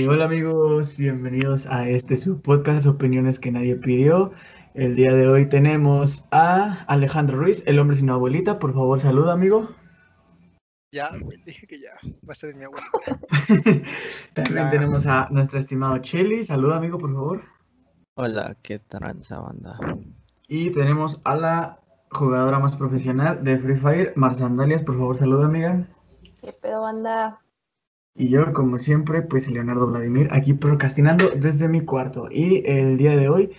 Eh, hola amigos, bienvenidos a este su podcast Opiniones que nadie pidió. El día de hoy tenemos a Alejandro Ruiz, el hombre sin abuelita. Por favor, saluda amigo. Ya, güey, dije que ya, va a ser de mi abuelita. También tenemos a nuestro estimado Cheli. Saluda amigo, por favor. Hola, ¿qué tranza banda? Y tenemos a la jugadora más profesional de Free Fire, Marsandalias. Por favor, saluda amiga. ¿Qué pedo, banda? Y yo, como siempre, pues Leonardo Vladimir, aquí procrastinando desde mi cuarto. Y el día de hoy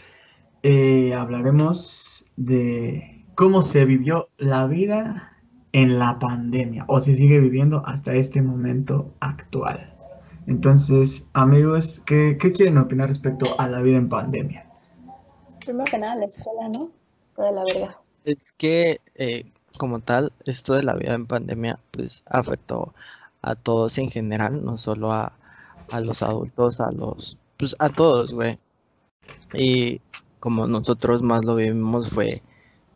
eh, hablaremos de cómo se vivió la vida en la pandemia, o se sigue viviendo hasta este momento actual. Entonces, amigos, ¿qué, qué quieren opinar respecto a la vida en pandemia? Primero que nada, la escuela, ¿no? Fue de la verga. Es que, eh, como tal, esto de la vida en pandemia, pues afectó a todos en general, no solo a, a los adultos, a los, pues a todos, güey. Y como nosotros más lo vivimos fue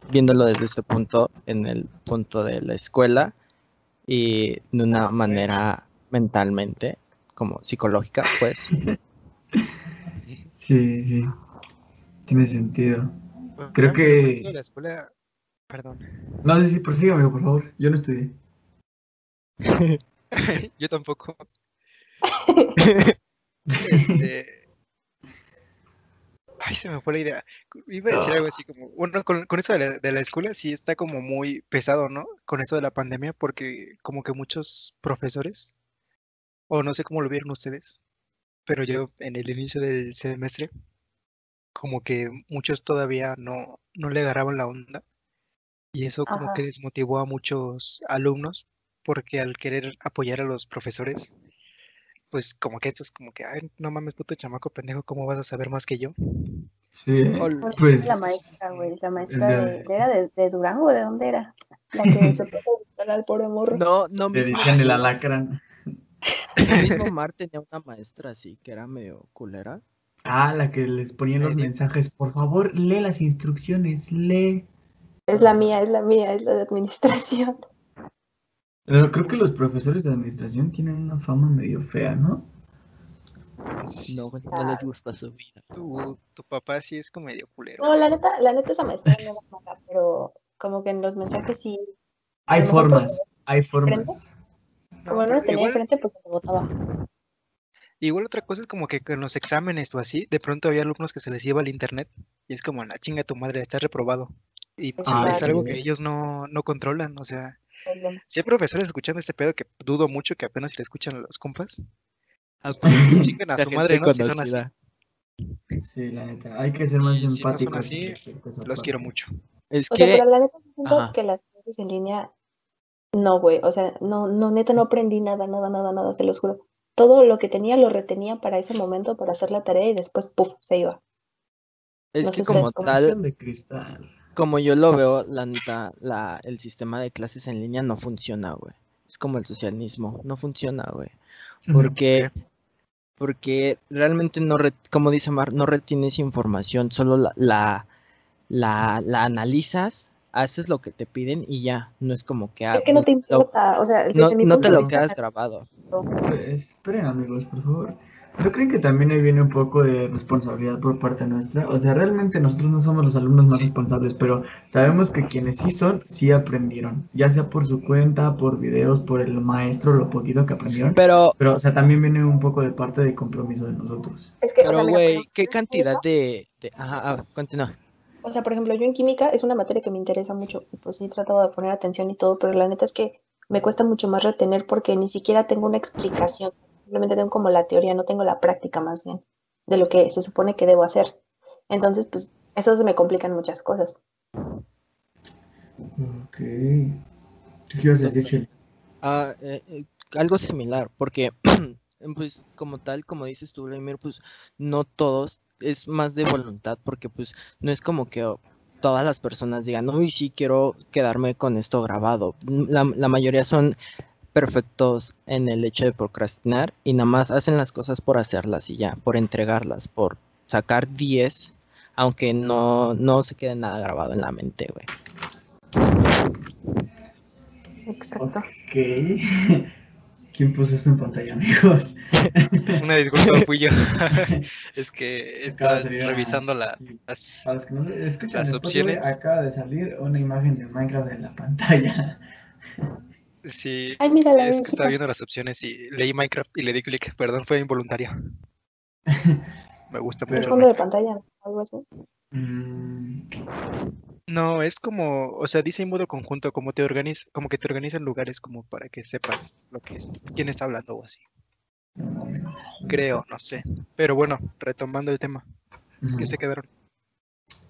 viéndolo desde ese punto, en el punto de la escuela y de una manera mentalmente, como psicológica, pues. Sí, sí, tiene sentido. Bueno, Creo que- la escuela, perdón. No sé si prosigue, amigo, por favor. Yo no estudié. Yo tampoco. Este... Ay, se me fue la idea. Iba a decir algo así como, bueno, con, con eso de la, de la escuela sí está como muy pesado, ¿no? Con eso de la pandemia, porque como que muchos profesores, o no sé cómo lo vieron ustedes, pero yo en el inicio del semestre, como que muchos todavía no, no le agarraban la onda, y eso como Ajá. que desmotivó a muchos alumnos, porque al querer apoyar a los profesores, pues como que esto es como que, ay, no mames, puto chamaco pendejo, ¿cómo vas a saber más que yo? Sí, pues. la maestra, güey, la maestra de- de, ¿de- ¿era de, de Durango? ¿De dónde era? La que se puso al pobre morro. No, no Le mismo, dicen el alacrán. mismo Mar tenía una maestra así que era medio culera. Ah, la que les ponían los mensajes. Por favor, lee las instrucciones, lee. Es la mía, es la mía, es la de administración. Pero creo que los profesores de administración tienen una fama medio fea, ¿no? No, güey, no les gusta su vida. Tu, tu papá sí es como medio culero. No, la neta, la neta esa maestra no era mala, pero como que en los mensajes sí, Hay formas, hay formas. como no los tenía igual, enfrente, pues se votaba. igual otra cosa es como que con los exámenes o así, de pronto había alumnos que se les iba al internet y es como, la chinga tu madre, estás reprobado. Y pues, Ah, es algo sí. que ellos no, no controlan, o sea. Si hay profesores escuchando este pedo que dudo mucho que apenas si le escuchan a los compas, Ah, chingan a la su madre, ¿no? Si son así. Sí, la neta. Hay que ser más Y si no son empáticos. así, a Los quiero mucho. Es O sea, que, pero la neta siento Ajá. que las clases en línea, no, güey, o sea, no, no, neta no aprendí nada, nada, nada, nada, se los juro. Todo lo que tenía lo retenía para ese momento, para hacer la tarea y después, puf, se iba. es no que como tal, Corazón de cristal. Como yo lo veo, la neta, la, el sistema de clases en línea no funciona, güey. Es como el socialismo, no funciona, güey. Porque, porque realmente no, re- como dice Mar, no retienes información, solo la, la, la, la analizas, haces lo que te piden y ya, no es como que... ah, Es que no te lo- importa, o sea, no, mi no punto te lo quedas grabado. Esperen amigos, por favor. ¿No creen que también ahí viene un poco de responsabilidad por parte nuestra? O sea, realmente nosotros no somos los alumnos más responsables, pero sabemos que quienes sí son, sí aprendieron. Ya sea por su cuenta, por videos, por el maestro, lo poquito que aprendieron. Pero, Pero, o sea, también viene un poco de parte de compromiso de nosotros. es que, pero, güey, ¿qué cantidad de... de... Ajá, ah, continúa. O sea, por ejemplo, yo en química es una materia que me interesa mucho, pues sí he tratado de poner atención y todo, pero la neta es que me cuesta mucho más retener porque ni siquiera tengo una explicación, simplemente tengo como la teoría, no tengo la práctica más bien de lo que se supone que debo hacer. Entonces, pues eso se me complican muchas cosas. Ok. ¿Tú qué ibas a decir? Ah, eh, eh, algo similar, porque pues como tal, como dices tú, Vladimir, pues no todos, es más de voluntad, porque pues no es como que oh, todas las personas digan, uy, sí quiero quedarme con esto grabado. La, la mayoría son perfectos en el hecho de procrastinar y nada más hacen las cosas por hacerlas y ya, por entregarlas, por sacar 10, aunque no, no se quede nada grabado en la mente, güey. Exacto. Ok. ¿Quién puso esto en pantalla, amigos? Una disculpa, fui yo. es que estaba revisando la- sí. las... Para los que no escuchan Las opciones. acaba de salir una imagen de Minecraft en la pantalla. Sí, Ay, mira la es que estaba viendo las opciones y leí Minecraft y le di clic. Perdón, fue involuntario. Me gusta mucho. fondo de pantalla, algo así. Mm, No, es como, o sea, dice en modo conjunto, como te organiz, como que te organizan lugares como para que sepas lo que es, quién está hablando o así. Creo, no sé. Pero bueno, retomando el tema. ¿qué se quedaron?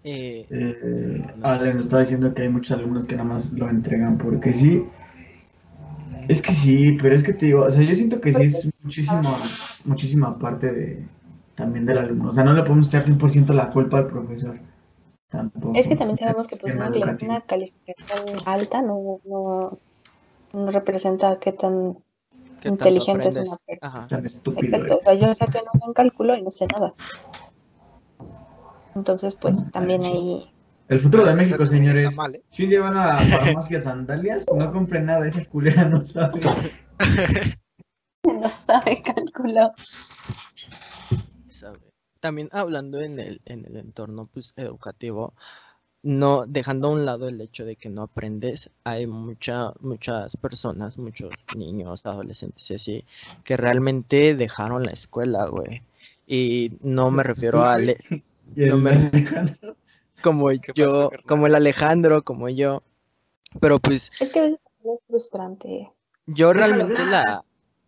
Eh, Eh, Ale nos estaba diciendo que hay muchos alumnos que nada más lo entregan porque sí. Es que sí, pero es que te digo, o sea, yo siento que sí es muchísima, muchísima parte de también del alumno. O sea, no le podemos echar 100% la culpa al profesor. Tampoco. Es que también sabemos que pues, una, una calificación alta no, no, no representa qué tan ¿qué tanto inteligente es una persona. Ajá. Tan estúpido Exacto, o sea, yo saqué un buen cálculo y no sé nada. Entonces, pues también ahí El futuro de México, señores. Mal, ¿eh? Si un día van a farmacias sandalias, no compren nada, esa culera no sabe. no sabe cálculo. sabe. También hablando en el, en el entorno pues, educativo, no dejando a un lado el hecho de que no aprendes, hay mucha, muchas personas, muchos niños, adolescentes y así, que realmente dejaron la escuela, güey. Y no me refiero Sí, a le- No me- como ¿Qué pasó, yo, como el Alejandro, como yo. Pero pues Es que a veces es frustrante. Yo realmente la,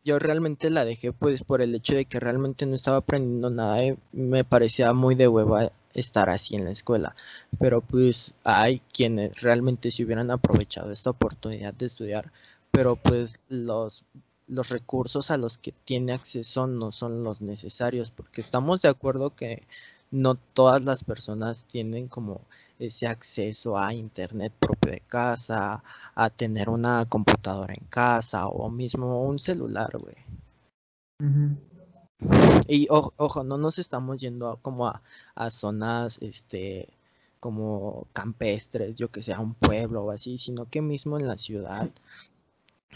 yo realmente la dejé pues por el hecho de que realmente no estaba aprendiendo nada y me parecía muy de hueva estar así en la escuela. Pero pues hay quienes realmente si hubieran aprovechado esta oportunidad de estudiar, pero pues los los recursos a los que tiene acceso no son los necesarios, porque estamos de acuerdo que no todas las personas tienen como ese acceso a internet propio de casa, a tener una computadora en casa o mismo un celular, güey. Y o- ojo, no nos estamos yendo a- como a, a zonas, este, como campestres, yo que sé, a un pueblo o así, sino que mismo en la ciudad,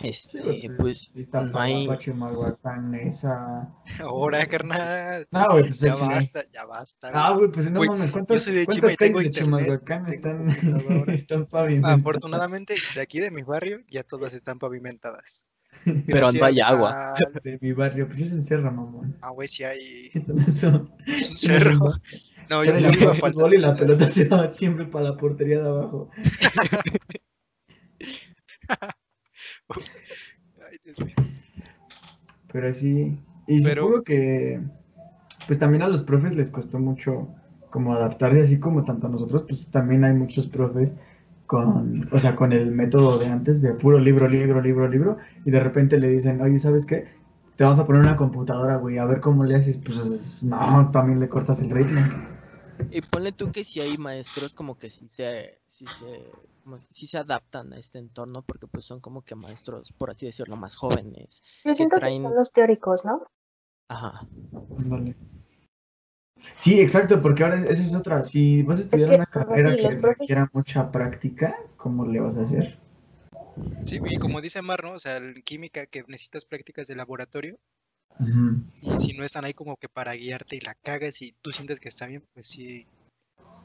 este, pues está no hay, Chimalhuacán, esa. Ahora, carnal. No, güey, pues Ya basta, ya basta. Ah, güey. pues no Güey, mames, yo ¿cuántas, soy de cuántas Chima y tengo internet, Chimalhuacán tengo están, están pavimentadas? Afortunadamente, de aquí de mi barrio ya todas están pavimentadas. pero no hay agua. a- De mi barrio, pues es un cerro, mamón. Ah, güey, sí hay. Es un- cerro. No, yo, yo vivo a y la pelota se va siempre para la portería de abajo. Ay, Dios mío. Pero sí, y Pero- supongo que pues también a los profes les costó mucho como adaptarse, así como tanto a nosotros, pues también hay muchos profes con, o sea, con el método de antes, de puro libro, libro, libro, libro, y de repente le dicen, oye, ¿sabes qué? Te vamos a poner una computadora, güey, a ver cómo le haces, pues no, también le cortas el ritmo. Y ponle tú que si hay maestros como que sí se, sí se, como que sí se adaptan a este entorno porque pues son como que maestros, por así decirlo, más jóvenes. Yo siento que traen- son los teóricos, ¿no? Ajá. Ándale. Sí, exacto, porque ahora esa es otra. Si vas a estudiar que, una carrera sí, que profes- requiera mucha práctica, ¿cómo le vas a hacer? Sí, y como dice Mar, ¿no? O sea, en química que necesitas prácticas de laboratorio Y si no están ahí como que para guiarte y la cagas y tú sientes que está bien, pues sí,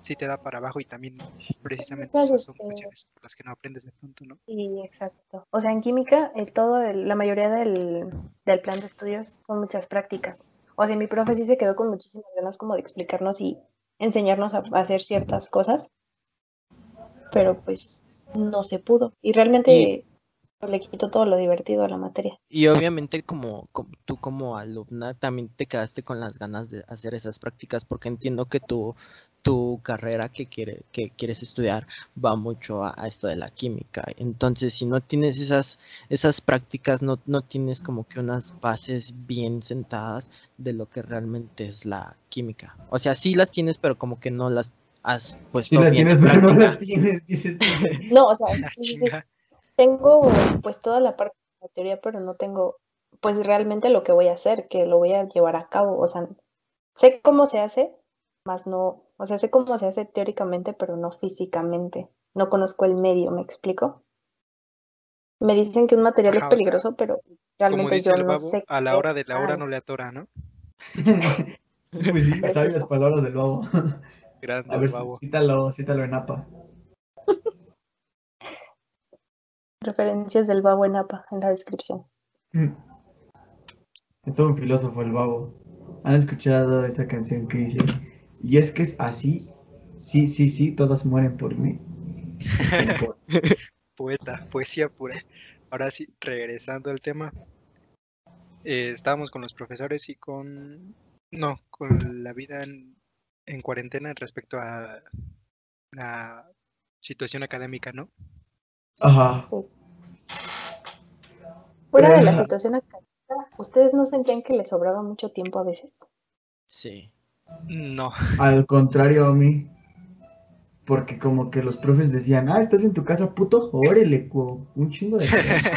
sí te da para abajo y también precisamente esas son este, cuestiones por las que no aprendes de pronto, ¿no? Sí, exacto. O sea, en química, el todo, el- la mayoría del, del plan de estudios son muchas prácticas. O sea, mi profe sí se quedó con muchísimas ganas como de explicarnos y enseñarnos a, a hacer ciertas cosas, pero pues no se pudo. Y realmente le quitó todo lo divertido a la materia. Y obviamente como, como tú como alumna también te quedaste con las ganas de hacer esas prácticas porque entiendo que tu, tu carrera que, quiere, que quieres estudiar va mucho a, a esto de la química. Entonces si no tienes esas, esas prácticas, no, no tienes como que unas bases bien sentadas de lo que realmente es la química. O sea, sí las tienes, pero como que no las has puesto Si las bien tienes, en pero no las tienes, dices tú. No, o sea, Ah, sí, sí, sí. Tengo pues toda la parte de la teoría, pero no tengo pues realmente lo que voy a hacer, que lo voy a llevar a cabo. O sea, sé cómo se hace, más no, o sea, sé cómo se hace teóricamente, pero no físicamente. No conozco el medio, ¿me explico? Me dicen que un material Ajá, es o sea, peligroso, pero Como realmente dice yo el no babo, sé a la hora de la hora no le atora, ¿no? pues sí, sabias palabras del babo. Grande, A ver, babo. cítalo, cítalo en APA. Referencias del babo en APA en la descripción. Mm. Es todo un filósofo el babo. ¿Han escuchado esa canción que dice? Y es que es así. Sí, sí, sí, todas mueren por mí. Poeta, poesía pura. Ahora sí, regresando al tema. eh, estábamos con los profesores y con... No, con la vida en, en cuarentena respecto a la situación académica, ¿no? Ajá. Fuera de la Ajá. situación académica, ¿ustedes no sentían que les sobraba mucho tiempo a veces? Sí. No, Al contrario a mí. Porque como que los profes decían, ah, ¿estás en tu casa, puto? Órale, un chingo de tiempo.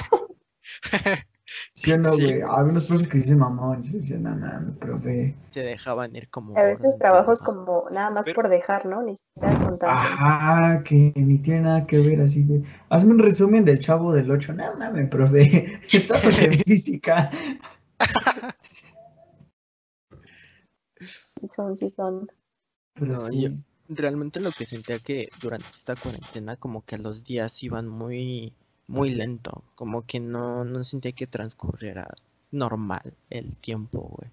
¿Qué no, Sí. güey? Había unos profes que dicen mamón, y se decían, no, no, profe. Te dejaban ir como. A veces trabajos como nada más Pero- por dejar, ¿no? Ni siquiera con tanto. Ajá, que ni tiene nada que ver así de. Hazme un resumen del chavo del 8. No mames, profe. Estamos en física. Sí son, sí son. Pero No, sí. yo- Realmente lo que sentía que durante esta cuarentena como que los días iban muy muy lento, como que no no sentía que transcurriera normal el tiempo, güey.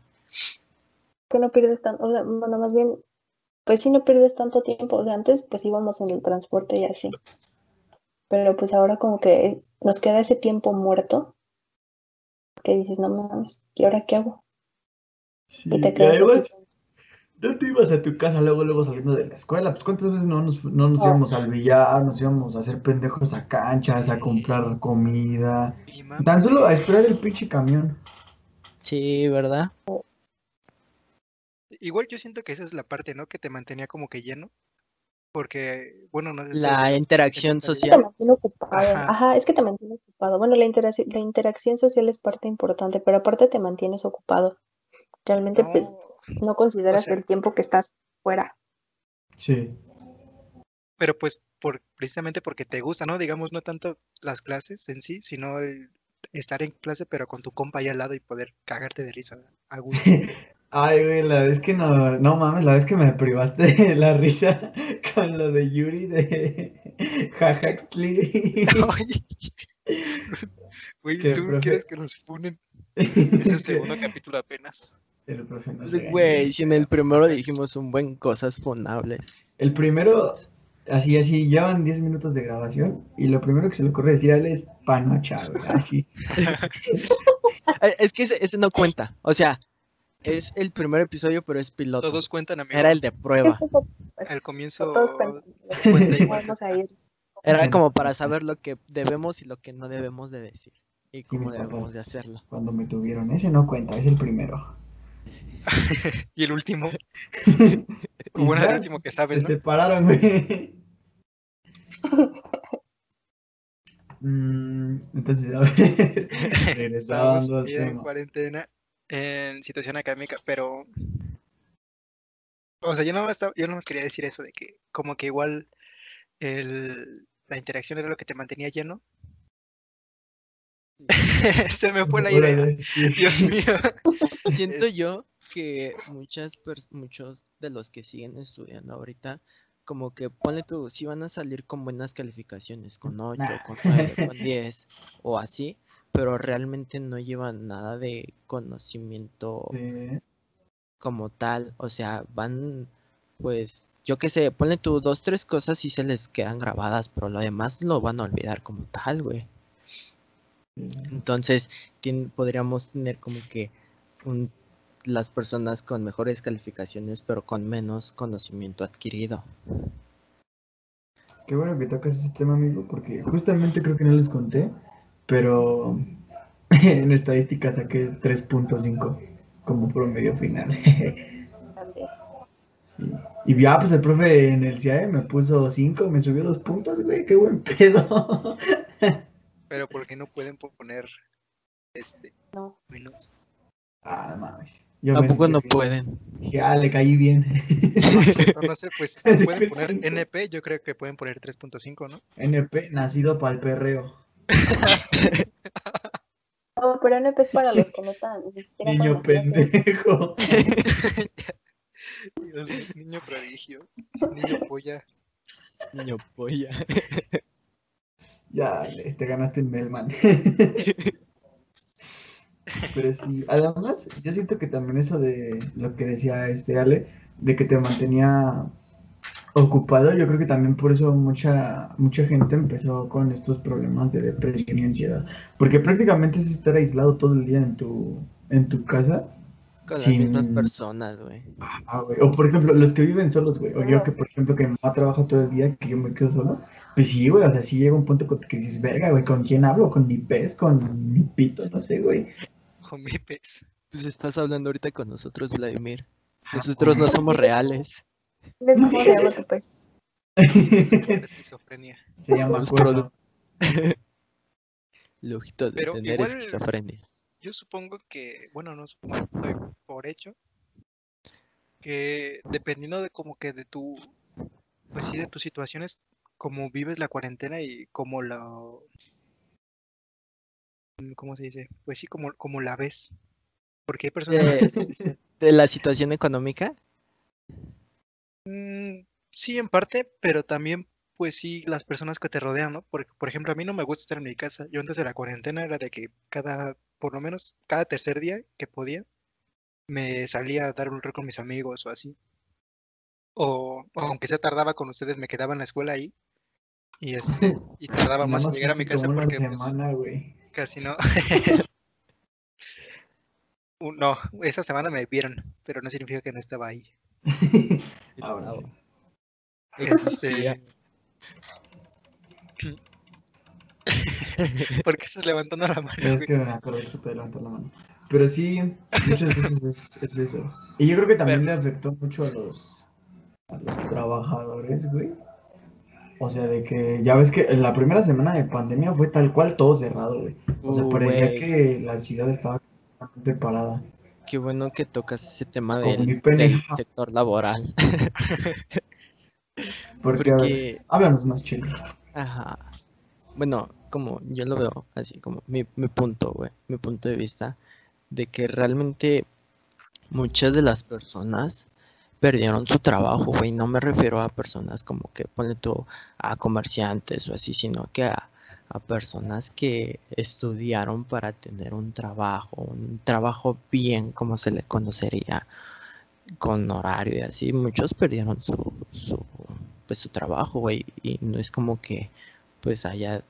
Que no pierdes tanto, o sea, bueno, más bien, pues sí no pierdes tanto tiempo. O sea, antes pues íbamos en el transporte y así. Pero pues ahora como que nos queda ese tiempo muerto que dices, no mames, ¿y ahora qué hago? Sí, Y te quedas. No te ibas a tu casa luego, luego saliendo de la escuela. Pues cuántas veces no nos, no nos No. íbamos al billar, nos íbamos a hacer pendejos a canchas, a comprar comida. Tan solo a esperar el pinche camión. Sí, ¿verdad? Igual yo siento que esa es la parte, ¿no? Que te mantenía como que lleno. Porque, bueno, no La interacción Es que te social. mantiene ocupado. Ajá. Ajá. es que te mantiene ocupado. Bueno, la interacción, la interacción social es parte importante, pero aparte te mantienes ocupado. Realmente, pues, No, consideras sea- el tiempo que estás fuera. Sí. pero pues por, precisamente porque te gusta, ¿no? Digamos, no tanto las clases en sí, sino el estar en clase pero con tu compa ahí al lado y poder cagarte de risa a gusto. Ay, güey, la vez que no, no mames, la vez que me privaste de la risa con lo de Yuri de Jajaxli. Güey, ¿Qué, ¿tú profe? quieres que nos funen? Es el segundo capítulo apenas. El profe nos regañó. Güey, si en el primero dijimos un buen cosas funables. El primero, así, así, llevan 10 minutos de grabación y lo primero que se le ocurre decir a él es panocha, así. Eh, Es que ese, ese no cuenta. O sea, es el primer episodio, pero es piloto. Todos cuentan, amigo. Era el de prueba. Al comienzo Todos cuentan. cuenta igual. Vamos a ir. Era como para saber lo que debemos y lo que no debemos de decir. Y cómo debemos de hacerlo. Cuando me tuvieron, ese no cuenta, es el primero. Y el último, como era el último que sabes, Se ¿no? separaron, güey. Mm, entonces, a ver, regresando al en cuarentena, en situación académica, pero... O sea, yo no estaba, yo no quería decir eso de que como que igual el, la interacción era lo que te mantenía lleno. Se me fue la idea. Dios mío. Siento yo que muchas muchos de los que siguen estudiando ahorita, como que ponle tú, si van a salir con buenas calificaciones, con 8, Nah. con 9, con 10 o así, pero realmente no llevan nada de conocimiento Sí. como tal, o sea, van, pues, yo qué sé, ponle tú dos, tres cosas y se les quedan grabadas, pero lo demás lo van a olvidar como tal, güey. Entonces, podríamos tener como que un- las personas con mejores calificaciones, pero con menos conocimiento adquirido. Qué bueno que tocas ese tema, amigo, porque justamente creo que no les conté, pero en estadística saqué 3.5 como promedio final. Sí. Y ya, pues el profe en el CIAE me puso 5, me subió dos puntos, güey, qué buen pedo. Pero ¿por qué no pueden poner este No. menos? Ah, no mames. Yo Tampoco no pueden. Dije, ah, le caí bien. No, no sé, pues pueden poner NP, yo creo que pueden poner 3.5, ¿no? NP, nacido para el perreo. No, pero NP es para los que no están. Niño pendejo. Dios niño prodigio, niño polla. Niño polla. Ya, te ganaste en Melman. Pero sí, además, yo siento que también eso de lo que decía este Ale, de que te mantenía ocupado, yo creo que también por eso mucha, mucha gente empezó con estos problemas de depresión y ansiedad. Porque prácticamente es estar aislado todo el día en tu, en tu casa. Con las Sin- mismas personas, güey. Ah, güey. O por ejemplo, los que viven solos, güey. O yo que, por ejemplo, que mi mamá trabaja todo el día, que yo me quedo solo. Pues sí, güey, o sea, sí llega un punto que dices, verga, güey, ¿con quién hablo? ¿Con mi pez? ¿Con mi pito? No sé, güey. Con mi pez. Pues estás hablando ahorita con nosotros, Vladimir. Ah, Nosotros no somos reales. ¿Ves cómo se llama tu pez? La esquizofrenia. Se llama cuerno. Lujito de Pero tener igual- esquizofrenia. Yo supongo que, bueno, no supongo, doy por hecho, que dependiendo de como que de tu, pues sí, de tus situaciones, como vives la cuarentena y como la, mm, ¿cómo se dice? Pues sí, como, como la ves. Porque hay personas dicen, ¿De la situación económica? "Mm, sí, en parte, pero también, pues sí, las personas que te rodean, ¿no? Porque, por ejemplo, a mí no me gusta estar en mi casa. Yo antes de la cuarentena era de que cada, por lo menos cada tercer día que podía, me salía a dar un rol con mis amigos o así. O, o aunque sea tardaba con ustedes, me quedaba en la escuela ahí. Y este, y tardaba más en llegar a mi casa porque pues, semana, casi no. No, esa semana me vieron, pero no significa que no estaba ahí. Ahora. Este, ¿Por qué estás levantando la mano? Es que me acordé que se puede levantar la mano. Pero sí, muchas veces es, es eso. Y yo creo que también le afectó mucho a los, a los trabajadores, güey. O sea, de que ya ves que en la primera semana de pandemia fue tal cual todo cerrado, güey. O sea, Uh, parecía que la ciudad estaba completamente parada. Qué bueno que tocas ese tema del, sector laboral. Porque, a ver, Porque, háblanos más, chico. ajá. Bueno, como yo lo veo, así como mi, mi punto, güey, mi punto de vista, de que realmente muchas de las personas perdieron su trabajo, güey. No me refiero a personas como que ponle tú a comerciantes o así, sino que a, a personas que estudiaron para tener un trabajo, un trabajo bien, como se le conocería, con horario y así. Muchos perdieron su, su, pues, su trabajo, güey, y no es como que pues allá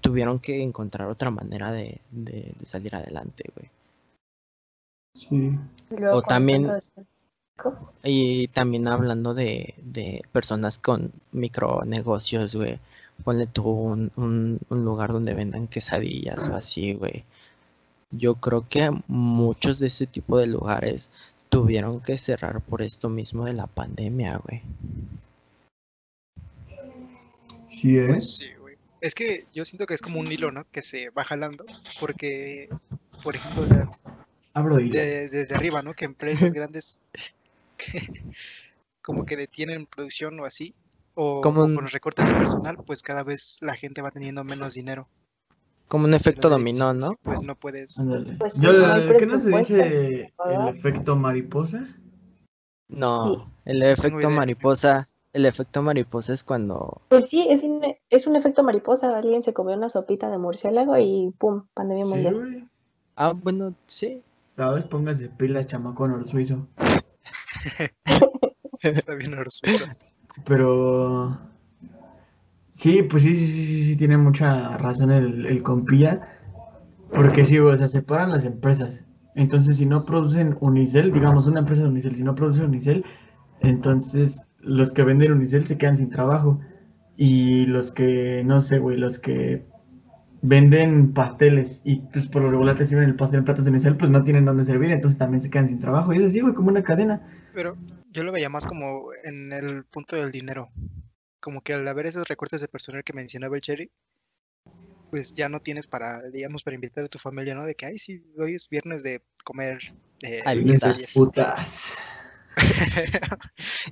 tuvieron que encontrar otra manera de, de, de salir adelante, güey. Sí. Luego O también-. Y también hablando de, de personas con micronegocios, güey. Ponle tú un, un, un lugar donde vendan quesadillas o así, güey. Yo creo que muchos de ese tipo de lugares tuvieron que cerrar por esto mismo de la pandemia, güey. Sí, ¿eh? Pues sí, güey. Es que yo siento que es como un hilo, ¿no? Que se va jalando, porque, por ejemplo, de- desde arriba, ¿no? Que empresas grandes que como que detienen producción o así, o, Como o con los recortes de personal, pues cada vez la gente va teniendo menos dinero. Como un efecto Entonces, dominó, ¿no? sí, Pues no puedes. Pues sí, Yo, no hay ¿Qué no se dice el efecto mariposa? No, Sí. el efecto mariposa, el efecto mariposa es cuando Pues sí, es un, es un efecto mariposa. Alguien se comió una sopita de murciélago y ¡pum! Pandemia mundial. güey. Ah, bueno, sí. ¿Sabes? Póngase pilas, chamaco honor suizo. Está bien. Pero sí, pues sí, sí, sí, sí, tiene mucha razón el, compilla. Porque sí, o sea, se paran las empresas. Entonces, si no producen Unicel, digamos una empresa de Unicel, si no produce Unicel, entonces los que venden Unicel se quedan sin trabajo. Y los que, no sé, güey, los que venden pasteles y pues por lo regular te sirven el pastel en platos de Unicel, pues no tienen dónde servir, entonces también se quedan sin trabajo. Y es así, güey, como una cadena. Pero yo lo veía más como en el punto del dinero. Como que al haber esos recortes de personal que mencionaba el Cherry, pues ya no tienes para, digamos, para invitar a tu familia, ¿no? De que, ay, sí, hoy es viernes de comer eh, quesadillas". Putas.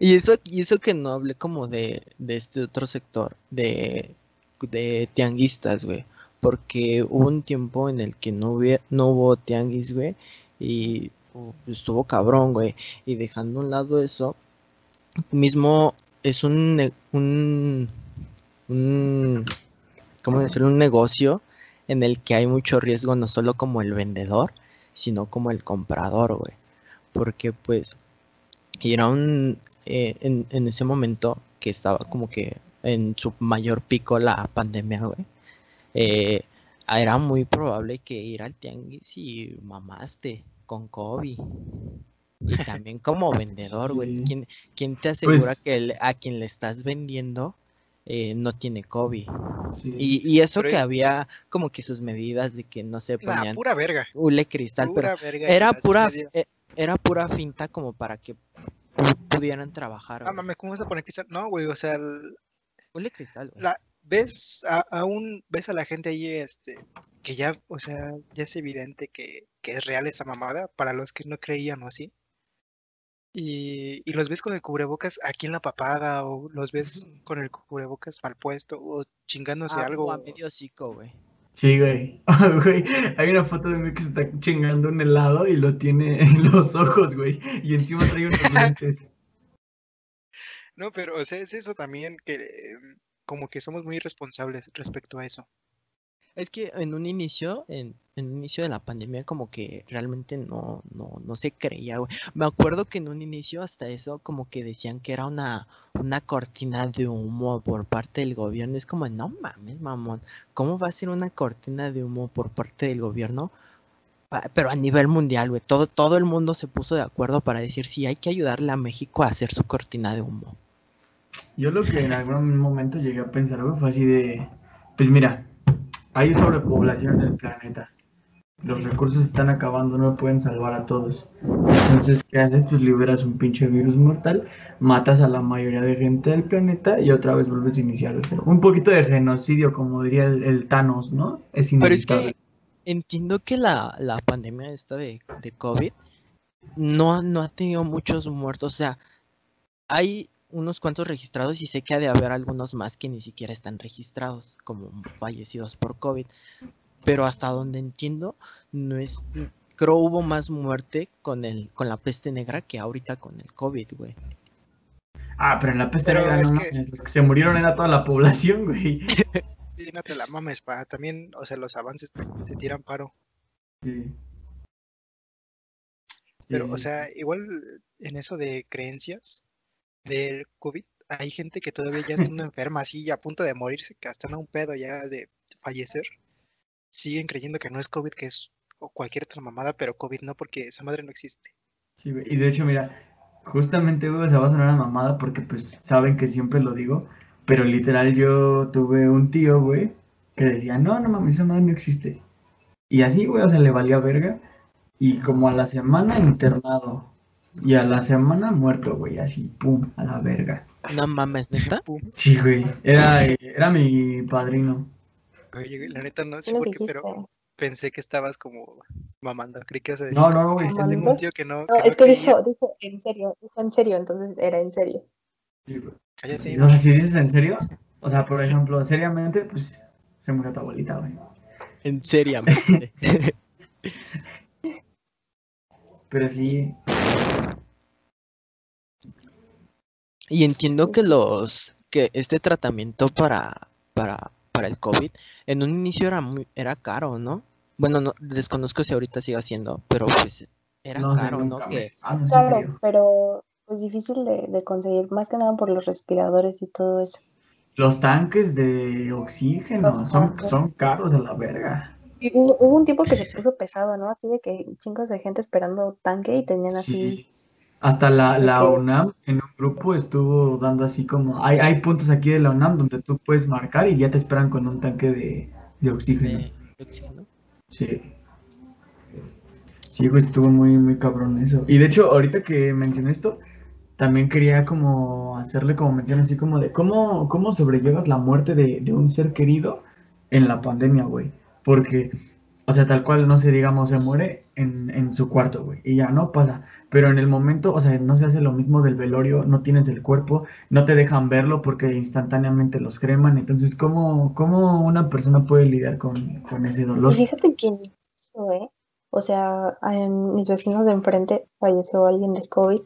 Y eso, y eso que no hablé como de, de este otro sector, de, de tianguistas, güey. Porque hubo un tiempo en el que no, hubiera, no hubo tianguis, güey, y uh, estuvo cabrón, güey, y dejando a un lado eso, mismo es un, un, un, ¿cómo decirlo? Un negocio en el que hay mucho riesgo, no solo como el vendedor, sino como el comprador, güey, porque pues era un, eh, en, en ese momento que estaba como que en su mayor pico la pandemia, güey, eh, era muy probable que ir al tianguis y mamaste con COVID. Y también como vendedor, güey. Sí. ¿Quién, quién te asegura Pues- que el- a quien le estás vendiendo eh, no tiene COVID? Sí. Y, y eso Pero- que había como que sus medidas de que no se Nah, ponían pura verga. hule cristal, pero verga. era pura, eh, era pura finta como para que pu- pudieran trabajar. Ah, mames, ¿cómo vas a poner cristal? No, güey, o sea, el- Hule cristal, güey. la, ves a, aún ves a la gente ahí, este, que ya, o sea, ya es evidente que, que es real esa mamada, para los que no creían o así. Y, y los ves con el cubrebocas aquí en la papada, o los ves con el cubrebocas mal puesto, o chingándose Ah, algo. o a medio hocico, güey. Sí, güey. Güey, Hay una foto de mí que se está chingando un helado y lo tiene en los ojos, güey. Y encima trae unos lentes. No, pero, o sea, es eso también que eh, como que somos muy irresponsables respecto a eso. Es que en un inicio, en, en un inicio de la pandemia, como que realmente no, no, no se creía, güey. Me acuerdo que en un inicio hasta eso como que decían que era una, una cortina de humo por parte del gobierno. Es como, no mames, mamón, ¿cómo va a ser una cortina de humo por parte del gobierno? Pero a nivel mundial, güey, todo, todo el mundo se puso de acuerdo para decir, sí, hay que ayudarle a México a hacer su cortina de humo. Yo lo que en algún momento llegué a pensar, güey, fue así de, pues mira, hay sobrepoblación en el planeta. Los recursos están acabando, no pueden salvar a todos. Entonces, ¿qué haces? Pues liberas un pinche virus mortal, matas a la mayoría de gente del planeta y otra vez vuelves a iniciar de cero. Un poquito de genocidio, como diría el, el Thanos, ¿no? Es Pero es inevitable. que entiendo que la, la pandemia esta de, de COVID no, no ha tenido muchos muertos. O sea, hay unos cuantos registrados y sé que ha de haber algunos más que ni siquiera están registrados como fallecidos por COVID. Pero hasta donde entiendo, no es, creo hubo más muerte con el, con la peste negra que ahorita con el COVID, güey. Ah, pero en la peste Pero negra, no que- los que se murieron era toda la población, güey. Sí, no te la mames, pa. También, o sea, los avances te, te tiran paro. Sí. Pero, Sí, o sea, igual en eso de creencias del COVID, hay gente que todavía ya estando enferma, así a punto de morirse, que están a un pedo ya de fallecer, siguen creyendo que no es COVID, que es o cualquier otra mamada, pero COVID no, porque esa madre no existe. Sí, Y de hecho, mira, justamente, güey, se va a sonar a mamada porque, pues, saben que siempre lo digo, pero literal yo tuve un tío, güey, que decía, no, no mames, esa madre no existe. Y así, güey, o sea, le valía verga. Y como a la semana internado. Y a la semana muerto, güey, así, pum, a la verga. No mames, neta. Sí, güey, era, eh, era mi padrino. Oye, güey, la neta no sé ¿Qué nos por qué, dijiste? pero pensé que estabas como mamando. Creí que ibas a decir, No, no, güey, "Ay, sí, tengo un tío que no, No, que no es que creía". dijo, dijo en serio, dijo en serio, entonces era en serio. sí, güey. Cállate, O sea, si dices en serio, o sea, por ejemplo, seriamente, pues, se murió tu abuelita, güey. En seriamente. Pero sí, Y entiendo que los que este tratamiento para para para el COVID en un inicio era muy era caro, ¿no? Bueno, no desconozco si ahorita sigue siendo, pero pues era no caro, ¿no? Que Claro, pero pues difícil de, de conseguir, más que nada por los respiradores y todo eso. Los tanques de oxígeno son, tanques. son caros a la verga. Y hubo, hubo un tiempo que se puso pesado, ¿no? Así de que chingos de gente esperando tanque y tenían así. Sí. Hasta la, la. UNAM en un grupo estuvo dando así como... Hay, hay puntos aquí de la UNAM donde tú puedes marcar y ya te esperan con un tanque de, de oxígeno. de oxígeno. Sí. Sí, pues estuvo muy, muy cabrón eso. Y de hecho, ahorita que mencioné esto, también quería como hacerle como mención así como de cómo, cómo sobrellevas la muerte de, de un ser querido en la pandemia, güey. Porque, o sea, tal cual, no sé, digamos, se muere en, en su cuarto, güey, y ya no pasa. Pero en el momento, o sea, no se hace lo mismo del velorio, no tienes el cuerpo, no te dejan verlo porque instantáneamente los creman. Entonces, ¿cómo, cómo una persona puede lidiar con, con ese dolor? Fíjate que eso, ¿eh? O sea, en mis vecinos de enfrente falleció alguien de COVID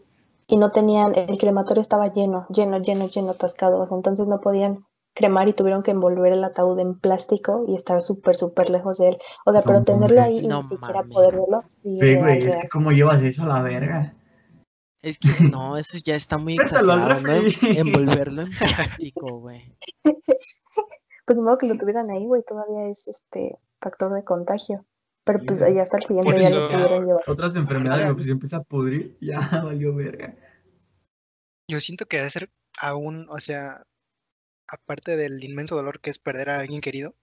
y no tenían, el crematorio estaba lleno, lleno, lleno, lleno, atascado. entonces no podían cremar y tuvieron que envolver el ataúd en plástico y estar súper, súper lejos de él. O sea, pero tenerlo ahí y ni siquiera poder verlo, sí, güey, es que ¿cómo llevas eso a la verga? Es que no, eso ya está muy exagerado, ¿no? Envolverlo en plástico, güey. Pues modo que lo tuvieran ahí, güey, todavía es este factor de contagio. Pero pues ya hasta el siguiente día lo pudieron llevar. Otras enfermedades, güey, pues se empieza a pudrir, ya valió verga. Yo siento que debe ser aún, o sea, aparte del inmenso dolor que es perder a alguien querido,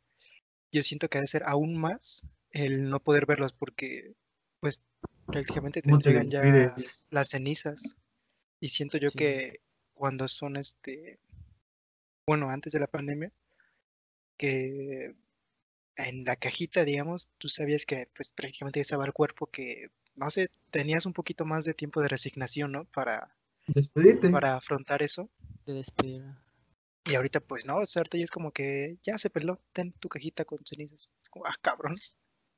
yo siento que debe ser aún más el no poder verlos porque, pues, prácticamente te ¿Cómo te entregan ya las cenizas. Y siento yo Sí. que cuando son este, bueno, antes de la pandemia, que en la cajita, digamos, tú sabías que pues prácticamente ya estaba el cuerpo que, no sé, tenías un poquito más de tiempo de resignación, ¿no? Para, Despedirte. para afrontar eso. Te despedir. Y ahorita pues no, o sea, ahorita ya es como que ya se peló, ten tu cajita con cenizas. Es como, ah, cabrón.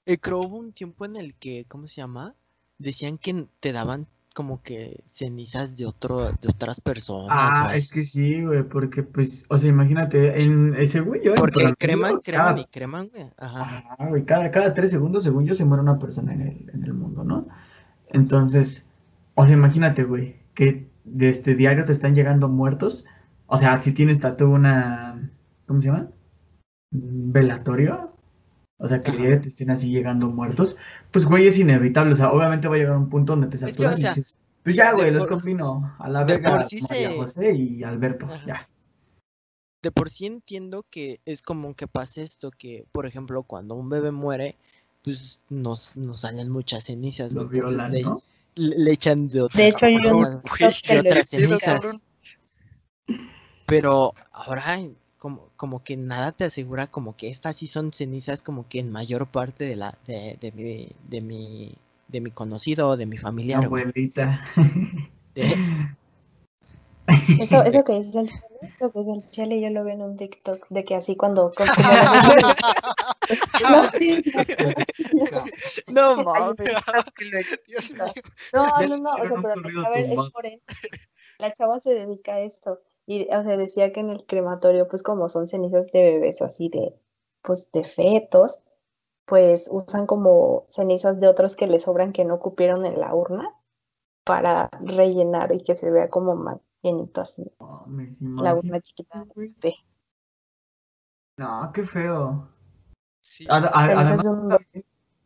Eh, creo hubo un tiempo en el que, ¿cómo se llama? Decían que te daban como que cenizas de otro, de otras personas Ah, es que sí, güey, porque pues, o sea, imagínate, en ese güey yo Porque creman, creman cada- y creman, güey. Ajá. Ajá, güey, cada, cada tres segundos, según yo, se muere una persona en el, en el mundo, ¿no? Entonces, o sea, imagínate, güey, que de este diario te están llegando muertos. O sea, si tienes tatu una, ¿cómo se llama? Velatorio. O sea, que diario te estén así llegando muertos. Pues, güey, es inevitable. O sea, obviamente va a llegar un punto donde te saturas y dices, pues ya, güey, los por- combino a la de verga por sí María se- José y Alberto, Ajá. ya. De por sí entiendo que es común que pase esto, que por ejemplo cuando un bebé muere, pues nos, nos salen muchas cenizas, Lo violan, le, ¿no? le- le echan de otras De hecho, hay un de otras ¿qué pedo, cenizas. Pero ahora como, como que nada te asegura como que estas sí son cenizas como que en mayor parte de la de, de mi de mi de mi conocido o de mi familiar. Abuelita. De- Eso, eso que es el chile, eso que es el chile, yo lo veo en un TikTok de que así cuando como, no, sí, no mames. Lo. No, o sea, pero a ver, es por eso. La chava se dedica a esto. Y, o sea, decía que en el crematorio, pues como son cenizas de bebés o así de, pues de fetos, pues usan como cenizas de otros que les sobran que no cupieron en la urna para rellenar y que se vea como más llenito así, Mames, la urna chiquita. No, qué feo. Sí, A- a- Cenizas además,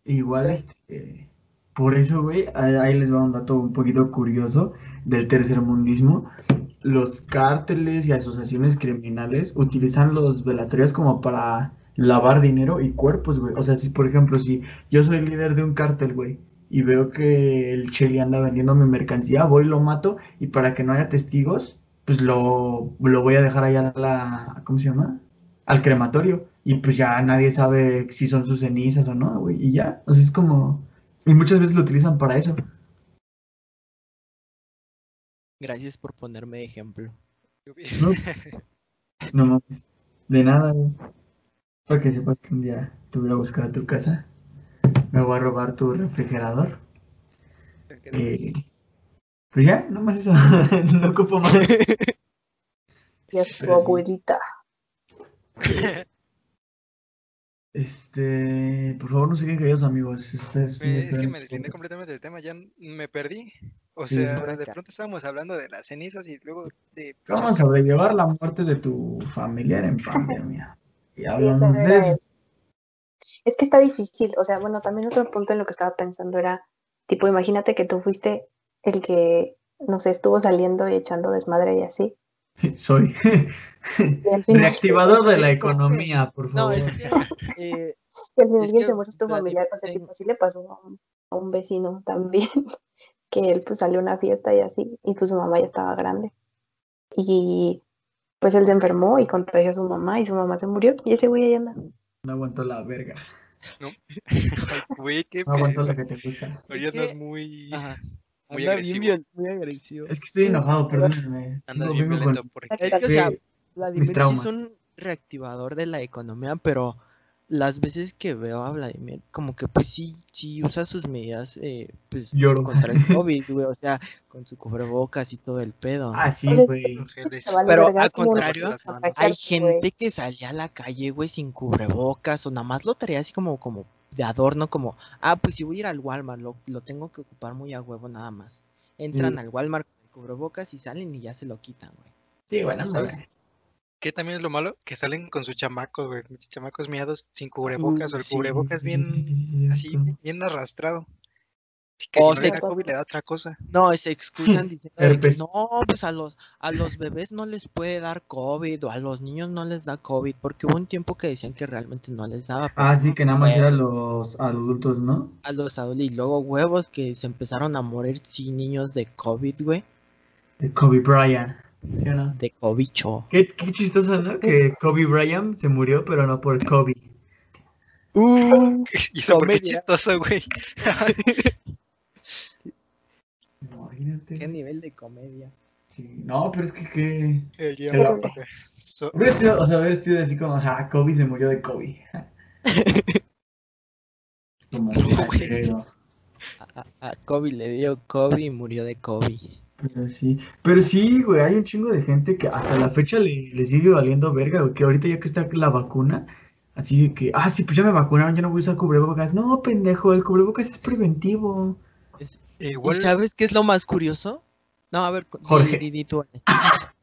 igual, este, por eso, güey, ahí, ahí les va un dato un poquito curioso del tercermundismo. Los cárteles y asociaciones criminales utilizan los velatorios como para lavar dinero y cuerpos, güey. O sea, si, por ejemplo, si yo soy líder de un cártel, güey, y veo que el Cheli anda vendiendo mi mercancía, voy lo mato, y para que no haya testigos, pues lo, lo voy a dejar allá a la, ¿cómo se llama? Al crematorio. Y pues ya nadie sabe si son sus cenizas o no, güey. Y ya. O sea, es como. Y muchas veces lo utilizan para eso. Gracias por ponerme de ejemplo. No, no mames. De nada, güey. Para que sepas que un día te voy a buscar a tu casa. Me voy a robar tu refrigerador. Eh, pues ya, nomás eso. no ocupo más. Y es tu abuelita. Este. Por favor, no se queden callados, amigos. Esta es es que me deslindé completamente del tema, ya me perdí. O sea, de pronto estábamos hablando de las cenizas y luego de... ¿Cómo sobrellevar la muerte de tu familiar en pandemia? Y Sí, hablamos de eso. Es que está difícil, o sea, bueno, también otro punto en lo que estaba pensando era, tipo, imagínate que tú fuiste el que, no sé, estuvo saliendo y echando desmadre y así. Soy Y al final, reactivador de la economía, por No, favor. es que eh, y al final es que que se muere tu familiar, o sea, dependen- tipo, así le pasó a un, a un vecino también, que él pues salió a una fiesta y así, y pues su mamá ya estaba grande. Y pues él se enfermó y contagió a su mamá y su mamá se murió y ese güey ahí anda. No aguantó la verga. ¿no? Güey, qué No aguanto pedo. lo que te gusta. Hoy Es que- andas muy, Ajá. muy Anda agresivo. bien, viol- muy agresivo. Es que estoy enojado, perdónenme. Andas Vengo- bien vengo violento con- por Es que, o sea, sí traumas. es un reactivador de la economía, pero las veces que veo a Vladimir, como que pues sí, sí usa sus medidas eh, pues Lloro. contra el COVID, güey, o sea, con su cubrebocas y todo el pedo. Ah, sí, güey. Pero al contrario. Hay gente que salía a la calle, güey, sin cubrebocas o nada más lo traía así como, como de adorno, como, ah, pues si voy a ir al Walmart, lo, lo tengo que ocupar muy a huevo nada más. Entran Sí. al Walmart con cubrebocas y salen y ya se lo quitan, güey. Sí, bueno, ¿Sabes? ¿Qué también es lo malo? Que salen con sus chamacos, güey. Sus chamacos miados sin cubrebocas o el sí, cubrebocas sí, bien, sí, sí, así, sí. bien arrastrado. Así que O si no se- le da COVID, le da otra cosa. No, y se excusan diciendo que no, pues a los, a los bebés no les puede dar COVID o a los niños no les da COVID, porque hubo un tiempo que decían que realmente no les daba. Ah, sí, que nada más era los adultos, ¿no? A los adultos y luego huevos que se empezaron a morir, sí, niños de COVID, güey, De Kobe Bryant. ¿Sí o no? de cobicho. Qué, qué chistoso, ¿no? Que Kobe Bryant se murió, pero no por Kobe. Uh, Y eso porque es Comedia. chistoso, güey. Imagínate. qué nivel de comedia. Sí. No, pero es que. Eh, yo- Se. So- sido, o sea, hubiera sido así como, ajá, Kobe se murió de Kobe. como No. A, a- Kobe le dio COVID y murió de COVID. Pero sí, pero sí, güey, hay un chingo de gente que hasta la fecha le, le sigue valiendo verga, güey, que ahorita ya que está la vacuna, así de que, ah, sí, pues ya me vacunaron, ya no voy a usar cubrebocas. No, pendejo, el cubrebocas es preventivo. Es- Igual, ¿Y sabes qué es lo más curioso? No, a ver, di- Jorge. di- di tú, Ale.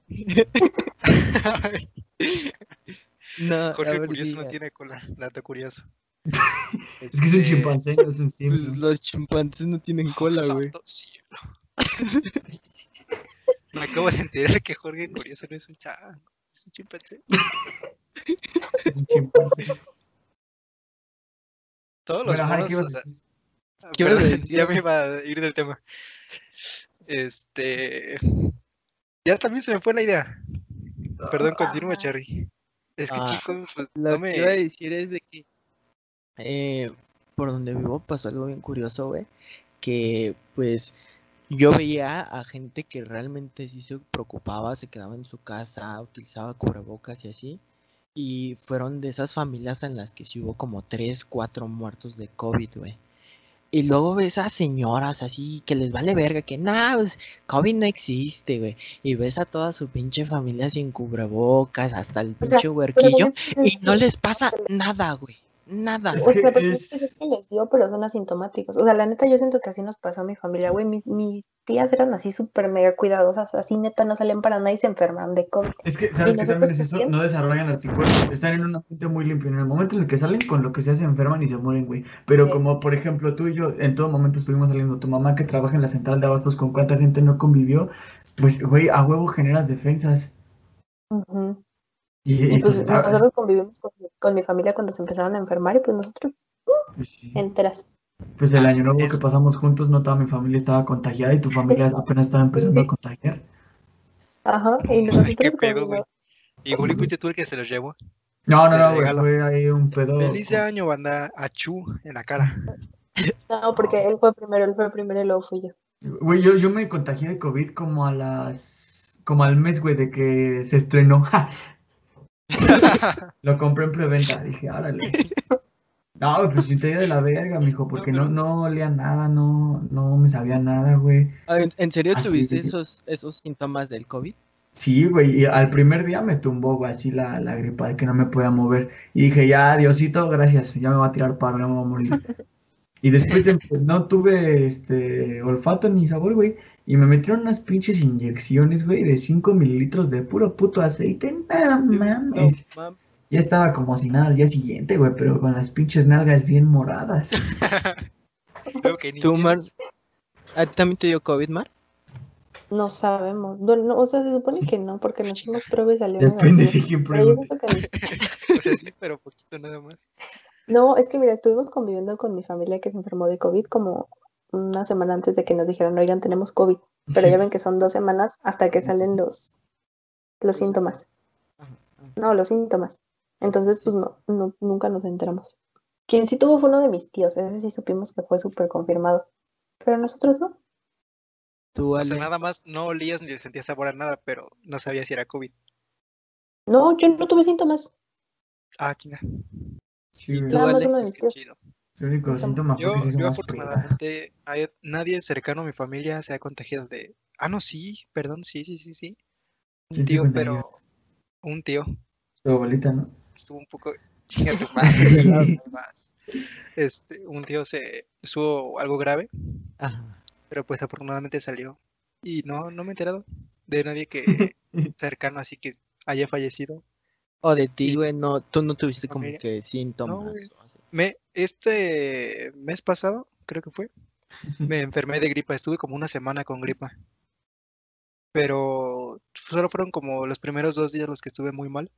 No, a Jorge ver, Curioso no tiene cola. Dato curioso. Es que es un Este, chimpancé, no es un Pues simio. los chimpancés no tienen cola, güey. santo cielo. Me acabo de enterar que Jorge Curioso no es un chango, es un chimpancé. Es un chimpancé. Todos los Bueno, ajá, monos, ¿qué ibas o a sea, decir? ¿Qué ibas a perdón, decir? ya me iba a ir del tema. Este. Ya también se me fue la idea. Perdón, continúa, Cherry. Es que Ah, chicos, pues Lo no que iba a me. decir es de que eh, por donde vivo pasó algo bien curioso, güey. Que pues yo veía a gente que realmente sí se preocupaba, se quedaba en su casa, utilizaba cubrebocas y así. Y fueron de esas familias en las que sí hubo como tres, cuatro muertos de COVID, güey. Y luego ves a señoras así que les vale verga, que nada, pues COVID no existe, güey. Y ves a toda su pinche familia sin cubrebocas, hasta el O sea, pinche Pero huerquillo. Y no les pasa nada, güey. Nada. Es O que sea, pero es- es... que es que les dio, pero son asintomáticos. O sea, la neta, yo siento que así nos pasó a mi familia, güey. Mi- mis tías eran así súper mega cuidadosas, así neta no salían para nada y se enfermaron de COVID. Es que, ¿sabes ¿Y qué también es nosotros eso? No desarrollan anticuerpos. Están en un ambiente muy limpio. En el momento en el que salen, con lo que sea se enferman y se mueren, güey. Pero Sí. como, por ejemplo, tú y yo, en todo momento estuvimos saliendo. Tu mamá que trabaja en la central de abastos, ¿con cuánta gente no convivió? Pues, güey, a huevo generas defensas. Ujú. Y, y Y eso pues está- nosotros convivimos con, con mi familia cuando se empezaron a enfermar y pues nosotros pues, sí. enteras. Pues el año nuevo Es- que pasamos juntos, no toda mi familia estaba contagiada y tu familia apenas estaba empezando a contagiar. Ajá, y Ay, nosotros qué como pedo, no- güey. Igual y fuiste tú el que se los llevó. No, no, no, güey, fue ahí un pedo. Feliz con- año, banda. Achú en la cara. No, porque él fue primero, él fue primero y luego fui yo. Güey, yo, yo me contagié de COVID como a las... Como al mes, güey, de que se estrenó. Lo compré en preventa. Dije, árale. No, pues si te de la verga, mijo, porque no, no olía nada, no, no me sabía nada, güey. Ah, ¿En, en serio Así tuviste esos, esos síntomas del COVID? Sí, güey, y al primer día me tumbó, güey, así la, la gripa de que no me podía mover. Y dije, ya, Diosito, gracias, ya me va a tirar paro, ya me voy a morir. Y después de- pues, no tuve este olfato ni sabor, güey. Y me metieron unas pinches inyecciones, güey, de 5 mililitros de puro puto aceite. No mames. No, mam. Ya estaba como si nada al día siguiente, güey, pero con las pinches nalgas bien moradas. Creo que ni ¿Tú, Mar? tienes. ¿A ti también te dio COVID, Mar? No sabemos. Bueno, no, o sea, se supone que no, porque nos hicimos prueba y salió Depende de quién pregunte. O sea, sí, pero poquito nada más. no, es que mira, estuvimos conviviendo con mi familia que se enfermó de COVID como una semana antes de que nos dijeran, oigan, tenemos COVID. Pero ya ven que son dos semanas hasta que salen los, los síntomas. Ajá, ajá. No, los síntomas. Entonces, pues no, no, nunca nos enteramos. Quien sí tuvo fue uno de mis tíos, ese sí supimos que fue súper confirmado. Pero nosotros no. Tú, O sea, nada más no olías ni sentías sabor a nada, pero no sabías si era COVID. No, yo no tuve síntomas. Ah, chinga. Sí, Nada más uno de mis tíos. chido. El único síntoma fue Yo, que se hizo yo más afortunadamente, nadie, nadie cercano a mi familia se ha contagiado de... Ah, no, sí, perdón, sí, sí, sí, sí. Un ¿Quién se tío, pero... Un tío. Tu abuelita, ¿no? Estuvo un poco... Chinga tu madre. Este, un tío se... Estuvo algo grave, Ajá. pero pues afortunadamente salió. Y no, no me he enterado de nadie que cercano así que haya fallecido. O de ti, güey, no, tú no tuviste como Familia. que síntomas. Me, este mes pasado, creo que fue, me enfermé de gripa, estuve como una semana con gripa. Pero solo fueron como los primeros dos días los que estuve muy mal.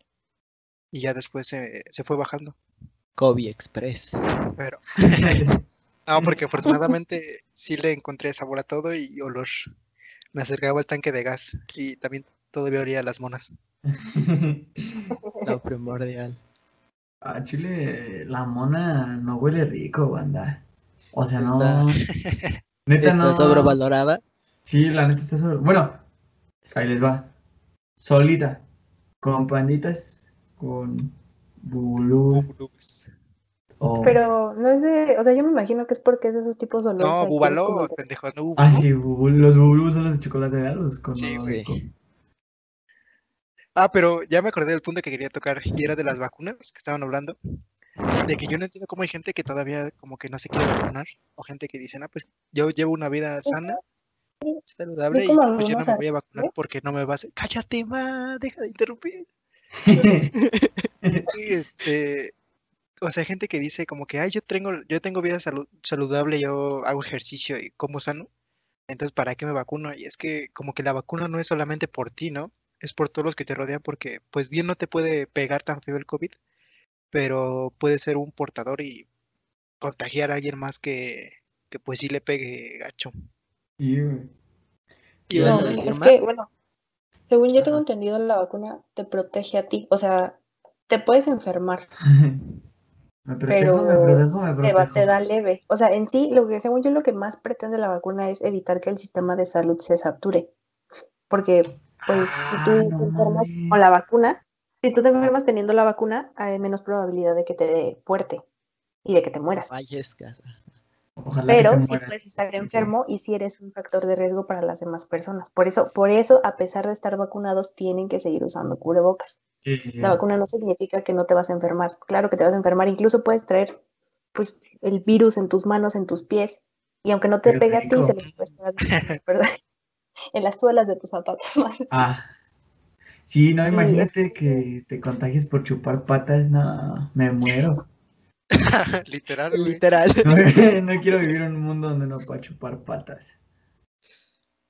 Y ya después se, se fue bajando. Kobe Express. Pero. No, porque afortunadamente sí le encontré sabor a todo y olor. Me acercaba al tanque de gas y también todavía olía a las monas. Lo primordial. A Chile, la mona no huele rico, banda. O sea, no. Neta, Está no. sobrevalorada. Sí, la neta está sobre. Bueno, ahí les va. Solita. Con panditas. Con bulú. O... Pero no es de, o sea, yo me imagino que es porque es de esos tipos olores. No, bubaló, pendejo, no Ah, sí, bubul- los bulú son los de chocolate, ¿verdad? Los con Sí, güey. Ah, pero ya me acordé del punto que quería tocar y era de las vacunas que estaban hablando. De que yo no entiendo cómo hay gente que todavía como que no se quiere vacunar o gente que dice, ah, pues yo llevo una vida sana, saludable y pues yo no me voy a vacunar ¿eh? porque no me va a hacer. Cállate, ma, deja de interrumpir. Este, o sea, gente que dice como que, ay, yo tengo, yo tengo vida salu- saludable, yo hago ejercicio y como sano, entonces ¿para qué me vacuno? Y es que como que la vacuna no es solamente por ti, ¿no? Es por todos los que te rodean porque pues bien no te puede pegar tan feo el COVID, pero puede ser un portador y contagiar a alguien más que, que pues sí le pegue gacho. ¿Y No, es que, bueno, según yo tengo entendido, la vacuna te protege a ti. O sea, te puedes enfermar, Me protejo, me Pero protejo, me te, va- protejo. te da leve. O sea, en sí, lo que según yo lo que más pretende la vacuna es evitar que el sistema de salud se sature. Porque, pues, si tú Ah, te enfermas mames. con la vacuna, si tú te enfermas teniendo la vacuna, hay menos probabilidad de que te dé fuerte y de que te mueras. Fallezcas. Ojalá que Pero te sí puedes estar enfermo y si eres un factor de riesgo para las demás personas. Por eso, por eso, a pesar de estar vacunados, tienen que seguir usando cubrebocas. Sí, sí, sí. La vacuna no significa que no te vas a enfermar. Claro que te vas a enfermar. Incluso puedes traer pues, el virus en tus manos, en tus pies. Y aunque no te Qué pegue a ti, se lo puedes ¿verdad? en las suelas de tus zapatos. Ah. Sí, no, Sí, imagínate que te contagies por chupar patas. No, me muero. Literal, güey. Literal. No, no quiero vivir en un mundo donde no pueda chupar patas.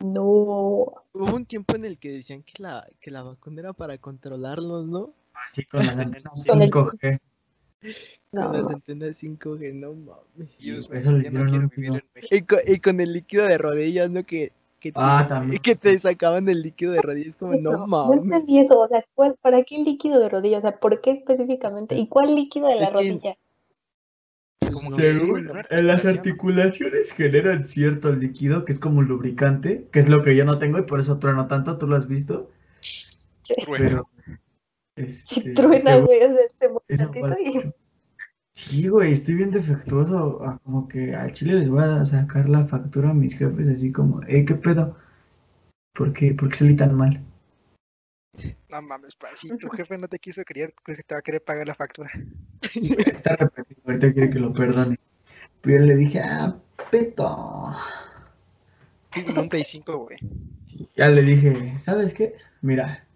No. Hubo un tiempo en el que decían que la, que la vacuna era para controlarlos, ¿no? Así con las antenas Con el- 5G. No. Con las antenas 5G, no mames. Dios eso no quiero vivir en México. Y con, y con el líquido de rodillas, ¿no? Que, que, te, Ah, también. que te sacaban el líquido de rodillas, como, Eso, no no mames. entendí eso. O sea, ¿cuál- ¿para qué el líquido de rodilla? O sea, ¿por qué específicamente? ¿Y cuál líquido de la Es rodilla? Como no que Según, no ¿no? en las articulaciones generan cierto líquido que es como un lubricante, que es lo que yo no tengo y por eso trueno tanto, ¿tú lo has visto? Trueno. Pero, este, Si truena, güey, o sea, se mueve eso tantito vale y... Sí, güey, estoy bien defectuoso. ah, Como que al chile les voy a sacar la factura a mis jefes, así como, eh, ¿qué pedo? ¿Por qué, por qué salí tan mal? No mames, pa, si tu jefe no te quiso criar, pues te va a querer pagar la factura. Está arrepentido, ahorita quiere que lo perdone. Pero yo le dije, ah, peto. Un 5, güey. Ya le dije, ¿sabes qué? Mira,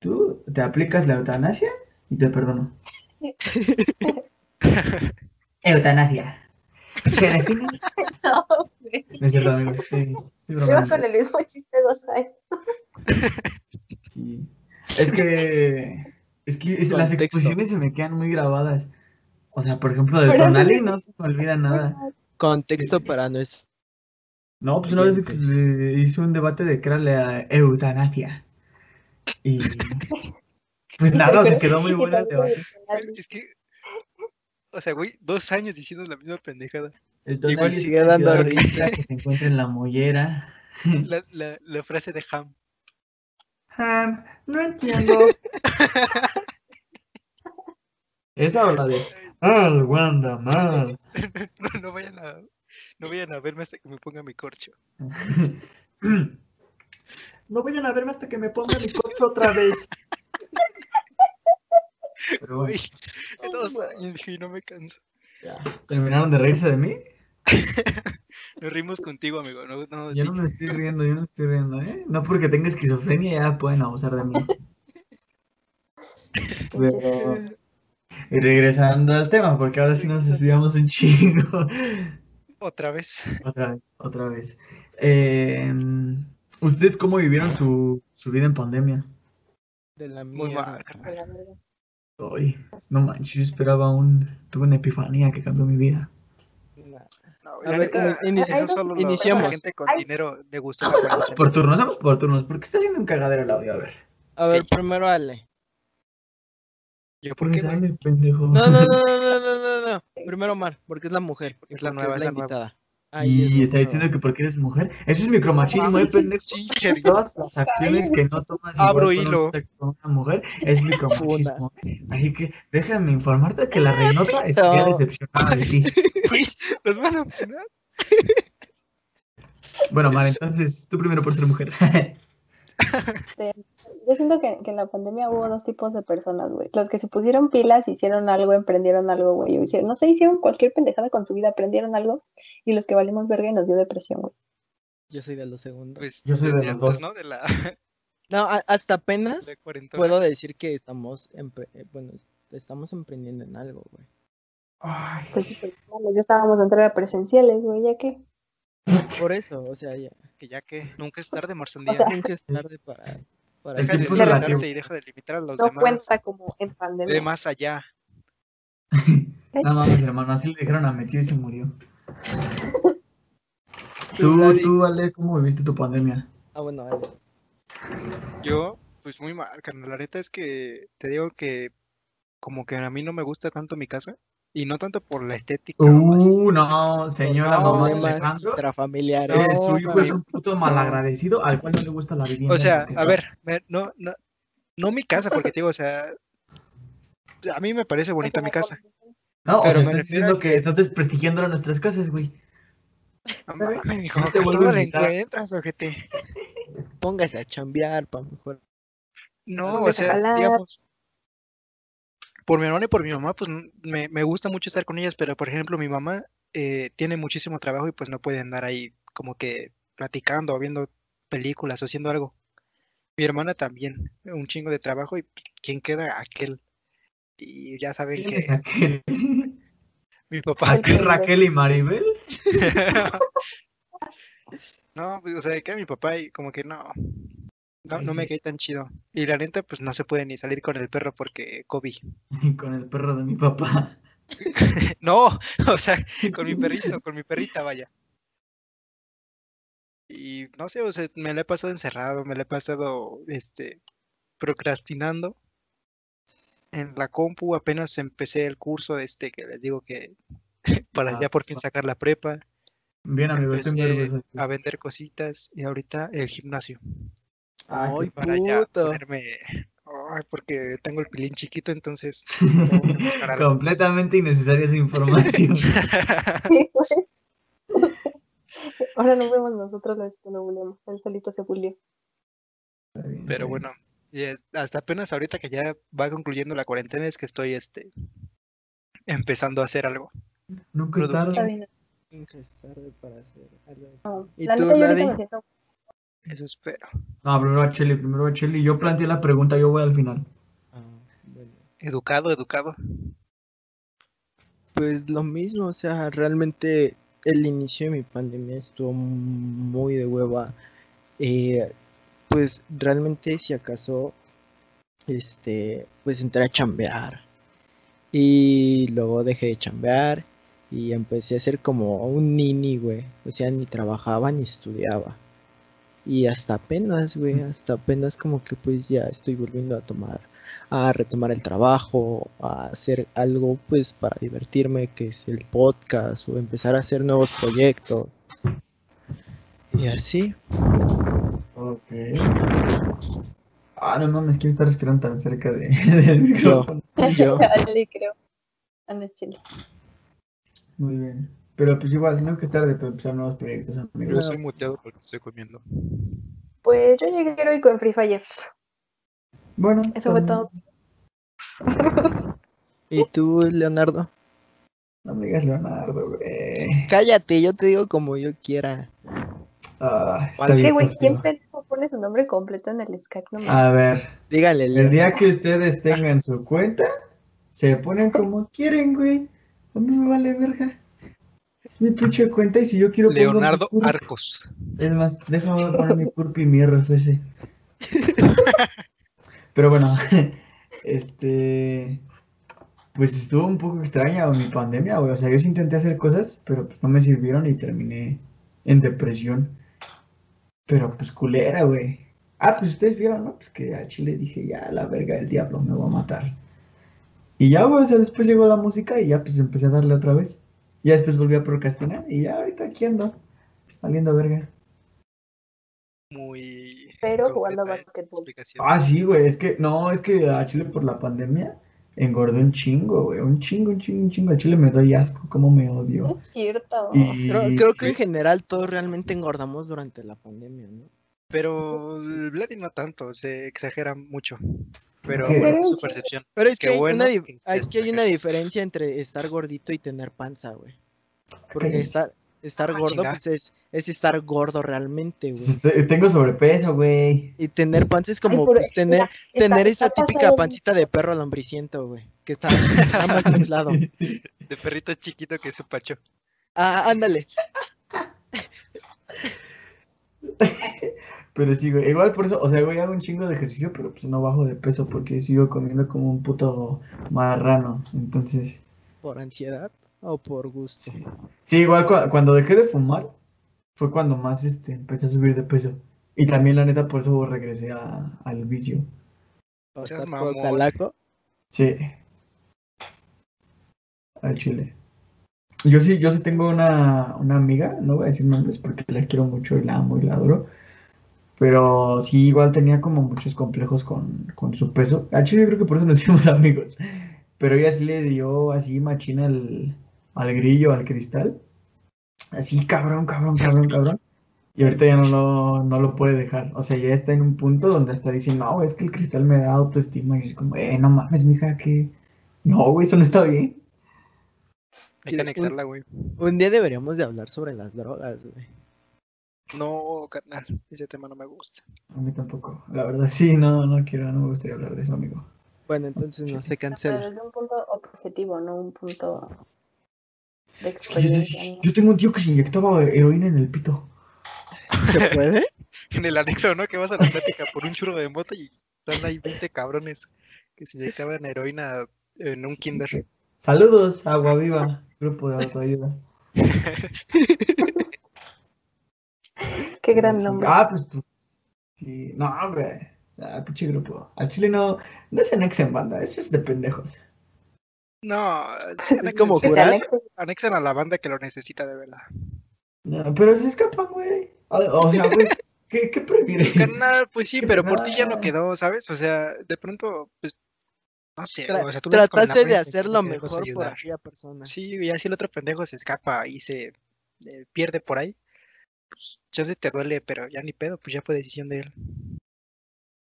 tú te aplicas la eutanasia y te perdono. Eutanasia. ¿Qué define? No, güey. No es cierto, amigos. Sí, sí, con el mismo chiste dos años. Sí. Es que, es que es- las exposiciones se me quedan muy grabadas. O sea, por ejemplo, de Tonali no- no se me olvida nada. Contexto para nuestro. No, pues una vez hizo un debate de que era la eutanasia. Y pues nada, se quedó muy el debate. adicional, Es que O sea, güey, dos años diciendo la misma pendejada. El Igual sigue dando risa. que se encuentra en la mollera. La, la, la frase de Ham. Ham, no entiendo. Esa o la de Al Wanda mal. No, no vayan a, no vayan a verme hasta que me ponga mi corcho. No vayan a verme hasta que me ponga mi coche otra vez. Pero bueno, dos años, y no me canso. ya. ¿Terminaron de reírse de mí? Nos rimos contigo, amigo. No, no, Yo no me estoy riendo, yo no me estoy riendo, ¿eh? No porque tenga esquizofrenia ya pueden abusar de mí. Pero- Y regresando al tema, porque ahora sí nos desviamos un chingo. Otra vez. Otra vez, otra vez. Eh, ¿Ustedes cómo vivieron su, su vida en pandemia? De la Muy mierda. mal, carnal. Hoy, no manches, yo esperaba un... Tuve una epifanía que cambió mi vida. Nah. No, A ver, solo iniciamos. la gente con dinero le gusta la Vamos, vamos cuarentena. por turnos, vamos por turnos, porque está haciendo un cagadero el audio, a ver. A ver, primero Ale. Yo, ¿por qué. No, no, no, no, no, no, no, no. Primero Mar, porque es la mujer. Es la nueva, es la nueva. invitada. Ahí Y está diciendo que porque eres mujer. Eso es micromachismo, ¿eh, pendejo? Sí. Todas las acciones que no tomas Abro con hilo. un- con una mujer es micromachismo. Así que déjame informarte que la reinota estaría No. decepcionada de ti. Los van a poner. Bueno, Mar, entonces tú primero por ser mujer. Yo siento que, que en la pandemia hubo dos tipos de personas, güey. Los que se pusieron pilas, hicieron algo, emprendieron algo, güey. o hicieron- no sé, hicieron cualquier pendejada con su vida, aprendieron algo. Y los que valimos verga y nos dio depresión, güey. Yo soy de los segundos. Pues, Yo soy de los dos. ¿no? De la, No, hasta apenas de puedo decir que estamos, empre- eh, bueno, estamos emprendiendo en algo, güey. Ay, Pues sí, pues, ya estábamos en entrega presenciales, güey, ya que. Por eso, o sea, ya. Que ya que nunca es tarde. O sea, Nunca es tarde para, para El deja de tiempo limitarte relativo. y deja de limitar a los No demás. cuenta como en pandemia. Ve más allá. no mames, hermano, así le dijeron a Metido y se murió. Tú, tú, Ale, ¿cómo viviste tu pandemia? Ah, bueno, Ale. Yo, pues muy mal, carnal. La neta es que te digo que como que a mí no me gusta tanto mi casa. Y no tanto por la estética. así. Uh, no, señora No, mamá de Alejandro. eh, su hijo es un puto malagradecido al cual no le gusta la vivienda. O sea, a ver, no, no, no mi casa, porque te digo, o sea, a mí me parece bonita mi casa. No, o pero sea, me estás diciendo que estás desprestigiando a nuestras casas, güey. No mames, mijo, No te vuelvo la encuentras, ojete. Póngase a chambear para mejor. No, o sea, digamos, por mi hermana y por mi mamá, pues me, me gusta mucho estar con ellas, pero por ejemplo, mi mamá eh, tiene muchísimo trabajo y pues no puede andar ahí como que platicando o viendo películas o haciendo algo. Mi hermana también, un chingo de trabajo y ¿quién queda? Aquel. Y ya saben ¿Quién es que aquel? mi papá. ¿Aquel Raquel y Maribel? No, pues, o sea, queda mi papá y como que no, no, no me cae tan chido. Y la neta, pues no se puede ni salir con el perro porque COVID. Con el perro de mi papá. No, o sea, con mi perrito, con mi perrita, vaya. Y no sé, o sea, me la he pasado encerrado, me la he pasado, este, procrastinando. En la compu apenas empecé el curso, este, que les digo que para Ah, ya por fin ah. sacar la prepa, Bien, amigo, empecé a vender cositas y ahorita el gimnasio. Ay, Ay, Para ya puto. ponerme, ay, porque tengo el pilín chiquito, entonces. Completamente innecesaria esa información. Ahora no vemos nosotros los que lo bulleamos. Él solito se está Pero bueno, hasta apenas ahorita que ya va concluyendo la cuarentena es que estoy este empezando a hacer algo. Nunca es tarde. bien. Nunca es tarde para hacer algo. No, ¿Y La tú, Ladi? Eso espero. No, primero va Cheli, primero va Cheli. Yo planteé la pregunta, yo voy al final. Ah, bueno. Educado, educado. Pues lo mismo, o sea, realmente el inicio de mi pandemia estuvo muy de hueva. Eh, pues realmente si acaso, este, pues entré a chambear. Y luego dejé de chambear y empecé a ser como un nini, güey. O sea, ni trabajaba ni estudiaba. Y hasta apenas, güey, hasta apenas como que pues ya estoy volviendo a tomar a retomar el trabajo, a hacer algo pues para divertirme, que es el podcast, o empezar a hacer nuevos proyectos. Y así. Ok. Ah, no mames, quiero estar respirando tan cerca de, del micrófono. Yo. Dale, creo. Anda, chile. Muy bien. Pero pues igual, tengo que estar de empezar nuevos proyectos, Yo amigos. estoy muteado porque estoy comiendo. Pues yo llegué heroico en Free Fire. Bueno, Eso fue todo. ¿Y tú, Leonardo? No me digas Leonardo, güey. Cállate, yo te digo como yo quiera. Ah, está Vale. bien ¿Qué, güey? ¿Quién pendejo pone su nombre completo en el Skype? No. A ver, Dígale, el día que ustedes tengan su cuenta, se ponen como quieren, güey. A mí me vale verga. Es mi pinche cuenta y si yo quiero Leonardo. Arcos. Es más, déjame poner mi CURP y mi RFC. Pero bueno, este. Pues estuvo un poco extraña mi pandemia, güey. O sea, yo sí intenté hacer cosas, pero pues no me sirvieron y terminé en depresión. Pero pues culera, güey. Ah, pues ustedes vieron, ¿no? Pues que a Chile dije, ya, la verga del diablo, me va a matar. Y ya, güey, o sea, después llegó la música y ya pues empecé a darle otra vez. Ya después volví a procrastinar y ya ahorita aquí ando, valiendo verga. Muy. Pero jugando completa básquetbol. Ah, sí, güey, es que, no, es que a Chile por la pandemia engordé un chingo, güey, un chingo, un chingo, un chingo. A Chile me doy asco, cómo me No odio. es cierto. Y Creo, creo que en general todos realmente engordamos durante la pandemia, ¿no? Pero el Vladi no tanto, se exagera mucho. Pero bueno, su percepción. Pero es que, hay, bueno una que es estés que hay una diferencia entre estar gordito y tener panza, güey. Porque estar, estar Ah, gordo, pues es, es estar gordo realmente, güey. Te- Tengo sobrepeso, güey. Y tener panza es como Ay, pues, tener, mira, tener está esa típica de- pancita de perro lombriciento, güey. Que está, está más inflado. De perrito chiquito que es su pacho. Ah, ándale. Pero sí, güey, igual por eso, o sea, güey, hago un chingo de ejercicio, pero pues no bajo de peso porque sigo comiendo como un puto marrano. Entonces, ¿Por ansiedad o por gusto? sí. Sí, igual cu- cuando dejé de fumar fue cuando más este, empecé a subir de peso. Y también, la neta, por eso regresé a- al vicio. ¿O mamón. calaco? Sí. Al chile. Yo sí, yo sí tengo una, una amiga, no voy a decir nombres porque la quiero mucho y la amo y la adoro. Pero sí, igual tenía como muchos complejos con, con su peso. Chile yo creo que por eso nos hicimos amigos. Pero ella sí le dio así machina al, al grillo, al cristal. Así, cabrón, cabrón, cabrón, cabrón. Y ahorita ya no lo, no lo puede dejar. O sea, ya está en un punto donde hasta dice, no, es que el cristal me da autoestima. Y es como, eh, no mames, mija, que... No, güey, eso no está bien. Hay que anexarla, güey. Un día deberíamos de hablar sobre las drogas, güey. No, carnal, ese tema no me gusta. A mí tampoco. La verdad, sí, no, no quiero, no me gustaría hablar de eso, amigo. Bueno, entonces no se Pero cancela. desde un punto objetivo, no un punto de Yo, experiencia. yo tengo un tío que se inyectaba heroína en el pito. ¿Se puede? En el anexo, ¿no? Que vas a la plática por un churro de moto y están ahí 20 cabrones que se inyectaban heroína en un kinder. Saludos, Agua Viva, grupo de autoayuda. Qué gran nombre. Ah, pues tú. Sí, no, güey. Ah, pinche grupo. Al chile no, no se anexen banda, eso es de pendejos. No, sí, Es como anexen-. Alexis, anexan a la banda que lo necesita de verdad. No, pero se escapan, güey. O, o sea, güey, ¿qué, qué prefieres? Carnal, pues sí, pero por ti ya no quedó, ¿sabes? O sea, de pronto, pues, no sé, Tra- o sea, tú trataste de hacer lo mejor por aquella persona. Sí, y así el otro pendejo se escapa y se eh, pierde por ahí. Pues ya se te duele, pero ya ni pedo, pues ya fue decisión de él.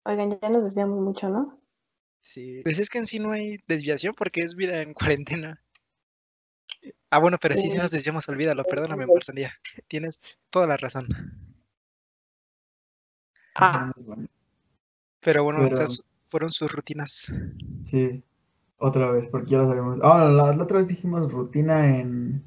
Oigan, ya nos desviamos mucho, ¿no? Sí. Pues es que en sí no hay desviación porque es vida en cuarentena. Ah, bueno, pero sí, sí nos desviamos, olvídalo, perdóname, Entiendo. Marzandía. Tienes toda la razón. Ah. Pero bueno, Pero- estas fueron sus rutinas. Sí, otra vez, porque ya lo sabemos. Ah, la, la otra vez dijimos rutina en,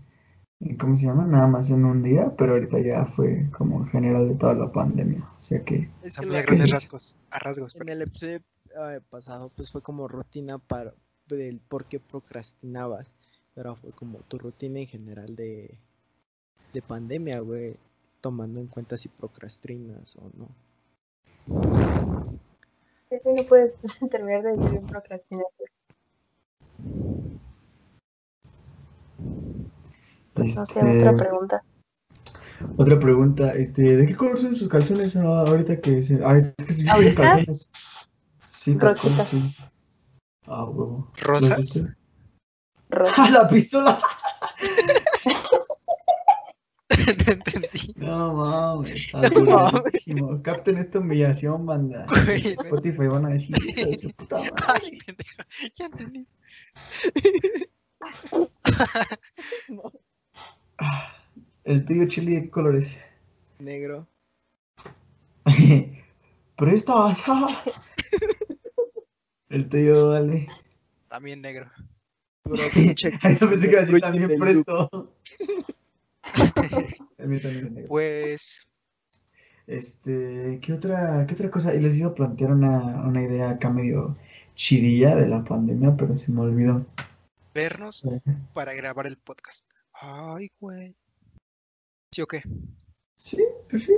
¿cómo se llama? Nada más en un día, pero ahorita ya fue como en general de toda la pandemia. O sea que, Es que a grandes rasgos, a rasgos. en el episodio eh, pasado, pues fue como rutina para del por qué procrastinabas. Pero fue como tu rutina en general de, de pandemia, güey. Tomando en cuenta si procrastinas o no. Sí, no puedes terminar de vivir en No sé, Este, otra pregunta. Otra pregunta, este, ¿de qué color son sus calzones ah, ahorita que se... Ah, es que sí, ¿Ahorita? calzones. Sí, Rositas. sí. Ah, huevo. ¿Rosas? ¡Ah, la pistola! no entendí. No mames, No mames. Capten esta humillación, banda. Güey, Spotify van a decir, "Hijo de su puta madre". Ay, pendejo. Ya entendí. Ah, El tío Chili, ¿de qué color es? Negro. Prestas. El tío, vale. También negro. Puro pinche Yo pensé que iba a decir Ruiz también presto. El mío también es negro. Pues, Este, ¿qué otra, qué otra cosa? Y les iba a plantear una, una idea acá medio chidilla de la pandemia, pero se me olvidó. vernos para grabar el podcast. Ay, güey. ¿Sí o qué? Sí, pues sí.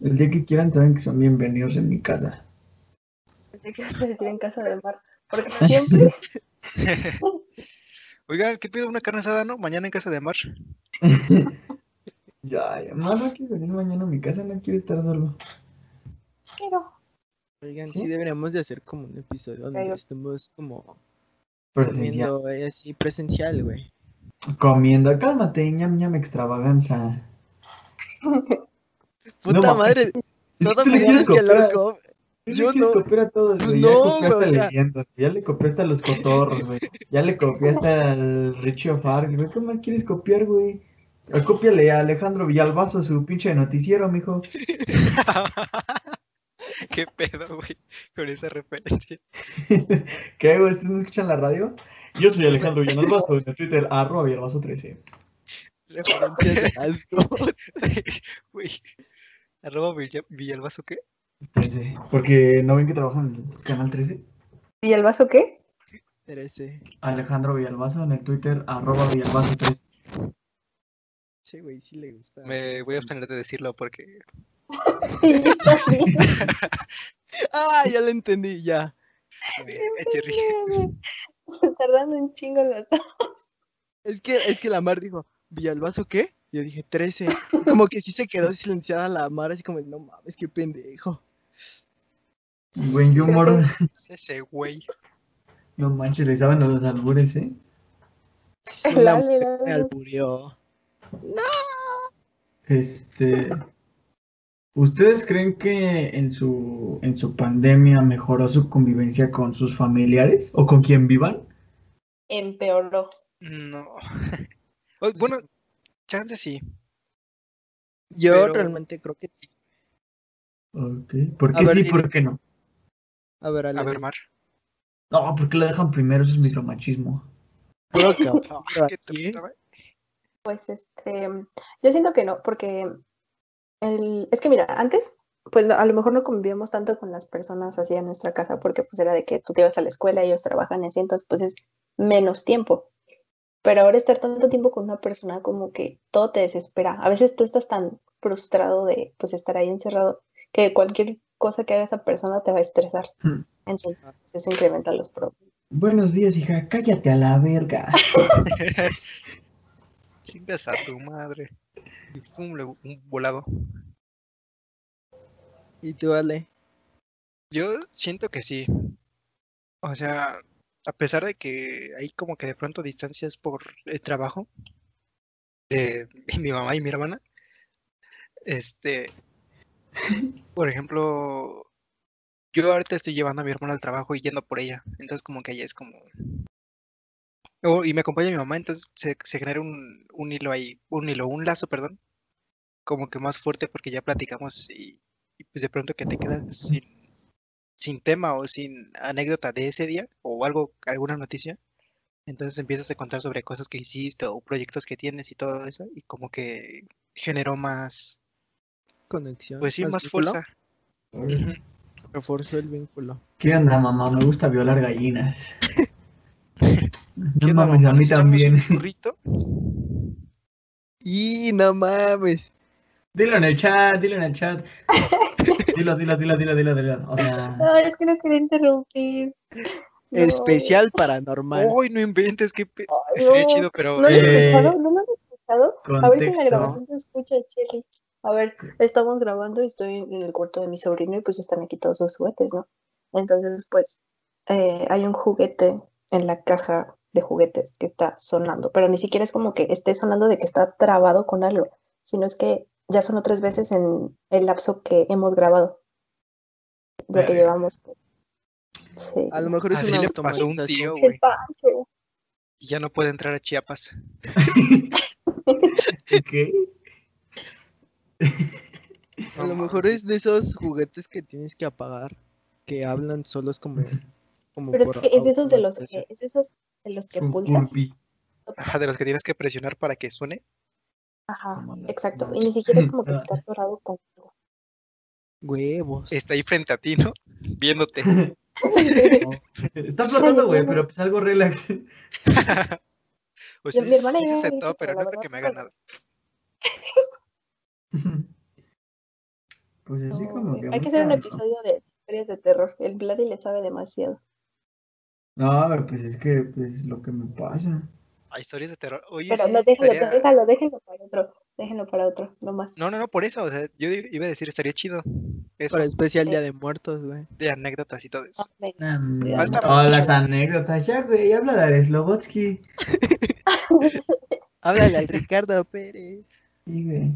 El día que quieran saben que son bienvenidos en mi casa. Pensé que ibas a decir en casa de mar. Porque siempre Oigan, ¿qué pido una carne asada, no? Mañana en casa de Mar. Ya, ya, no, no quiero venir mañana a mi casa, no quiero estar solo. quiero. Oigan, ¿Sí? sí deberíamos de hacer como un episodio donde Caigo. estemos como Presencial. comiendo eh, así presencial, güey. Comiendo, cálmate, ñam ñam extravaganza. Puta mames. madre, que toda loco. tú le yo no. a todos, Pues no, Ya güey, leyendas, ya le copiaste a los cotorros, güey. Ya le copiaste al Richie O'Farrell, güey. ¿Qué más quieres copiar, güey? Ah, Cópiale a Alejandro Villalbazo su pinche noticiero, mijo. ¿Qué pedo, güey? Con esa referencia. ¿Qué, güey? ¿Ustedes no escuchan la radio? Yo soy Alejandro Villalbazo en el Twitter, arroba Villalbazo13. Referencias a asco. Güey. Arroba Villa- Villalbazo, ¿qué? 13. Porque no ven que trabajo en el canal 13. ¿Y el vaso qué? Trece. Alejandro Villalbazo en el Twitter, arroba Villalbazo13. Sí, güey, sí le gusta. Me voy a abstener de decirlo porque. Sí, yo también. Ah, ya lo entendí, ya. Eche. Tardando un chingo los Es que, es que la Mar dijo, ¿Villalbazo qué? Yo dije, 13. Como que sí se quedó silenciada la Mar, así como, no mames, qué pendejo. Buen humor. Ese güey. No manches, le saben los albures, ¿eh? La mujer me alburió. Este. ¿Ustedes creen que en su, en su pandemia mejoró su convivencia con sus familiares o con quien vivan? Empeoró. No. Bueno, chance sí. Yo Pero- realmente creo que sí. Ok. ¿Por A qué ver, sí, dile. por qué no? A ver, Ale. A ver, Mar. No, porque lo dejan primero, eso es micromachismo. Pues este, yo siento que no, porque el, es que mira, antes, pues a lo mejor no convivíamos tanto con las personas así en nuestra casa, porque pues era de que tú te ibas a la escuela, ellos trabajan y así, entonces pues es menos tiempo. Pero ahora estar tanto tiempo con una persona como que todo te desespera. A veces tú estás tan frustrado de pues estar ahí encerrado que cualquier cosa que haga esa persona te va a estresar. Hmm. Entonces pues, eso incrementa los problemas. Buenos días, hija, cállate a la verga. Chingas a tu madre. Y pum, le- un volado. Y tú, Ale. Yo siento que sí. O sea, a pesar de que hay como que de pronto distancias por el trabajo de mi mamá y mi hermana, este, por ejemplo, yo ahorita estoy llevando a mi hermana al trabajo y yendo por ella, entonces como que ella es como... Oh, y me acompaña mi mamá, entonces se, se genera un, un hilo ahí, un hilo, un lazo, perdón, como que más fuerte porque ya platicamos y, y pues de pronto que te quedas sin, sin tema o sin anécdota de ese día o algo, alguna noticia, entonces empiezas a contar sobre cosas que hiciste o proyectos que tienes y todo eso y como que generó más, Conexión. pues sí, más fuerza. Reforzó el vínculo. ¿Qué onda, mamá? Me gusta violar gallinas. ¿Qué No mames, mamá? a mí ¿Nos echamos también. un churrito? Y no mames. Dilo en el chat, dilo en el chat. Dilo, dilo, dilo, dilo, dilo, dilo. O sea, No, es que no quería interrumpir. No. Especial paranormal. Uy, no inventes, que pe... Ay, no. chido, pero ¿No lo has Eh, escuchado? ¿No lo has escuchado? A ver si en la contexto. grabación se escucha, Cheli. A ver, estamos grabando y estoy en el cuarto de mi sobrino y pues están aquí todos sus juguetes, ¿no? Entonces, pues, eh, hay un juguete en la caja de juguetes que está sonando, pero ni siquiera es como que esté sonando de que está trabado con algo, sino es que ya sonó tres veces en el lapso que hemos grabado, lo que llevamos. Sí. A lo mejor es así una le pasó a un tío, güey. Y ya no puede entrar a Chiapas. ¿qué? A lo mejor es de esos juguetes que tienes que apagar, que hablan solos como, como Pero es que es de esos de los que, es de esos de los que pulsas. Ajá, de los que tienes que presionar para que suene. Ajá, exacto. Y ni siquiera es como que está atorado con. Huevos. Está ahí frente a ti, ¿no? Viéndote. Está flotando, güey, pero pues algo relax. Pues Mi- sí, mi hermana sí se dijo, pero no creo que me haga nada. Pues así No, como que Hay que hacer un episodio de historias de terror. El Vladi le sabe demasiado. No, pues es que pues lo que me pasa. Hay historias de terror. Oye, Pero sí, no, déjalo, estaría- déjalo, déjalo para otro. Déjenlo para otro, no más. No, no, no, por eso. O sea, yo iba a decir, estaría chido. Eso, Para especial Sí. Día de Muertos, güey. de anécdotas y todo eso. Ah. Ah, Falta oh, las anécdotas, ya, güey, habla de Slobotsky. Háblale al Ricardo Pérez. Sí, güey.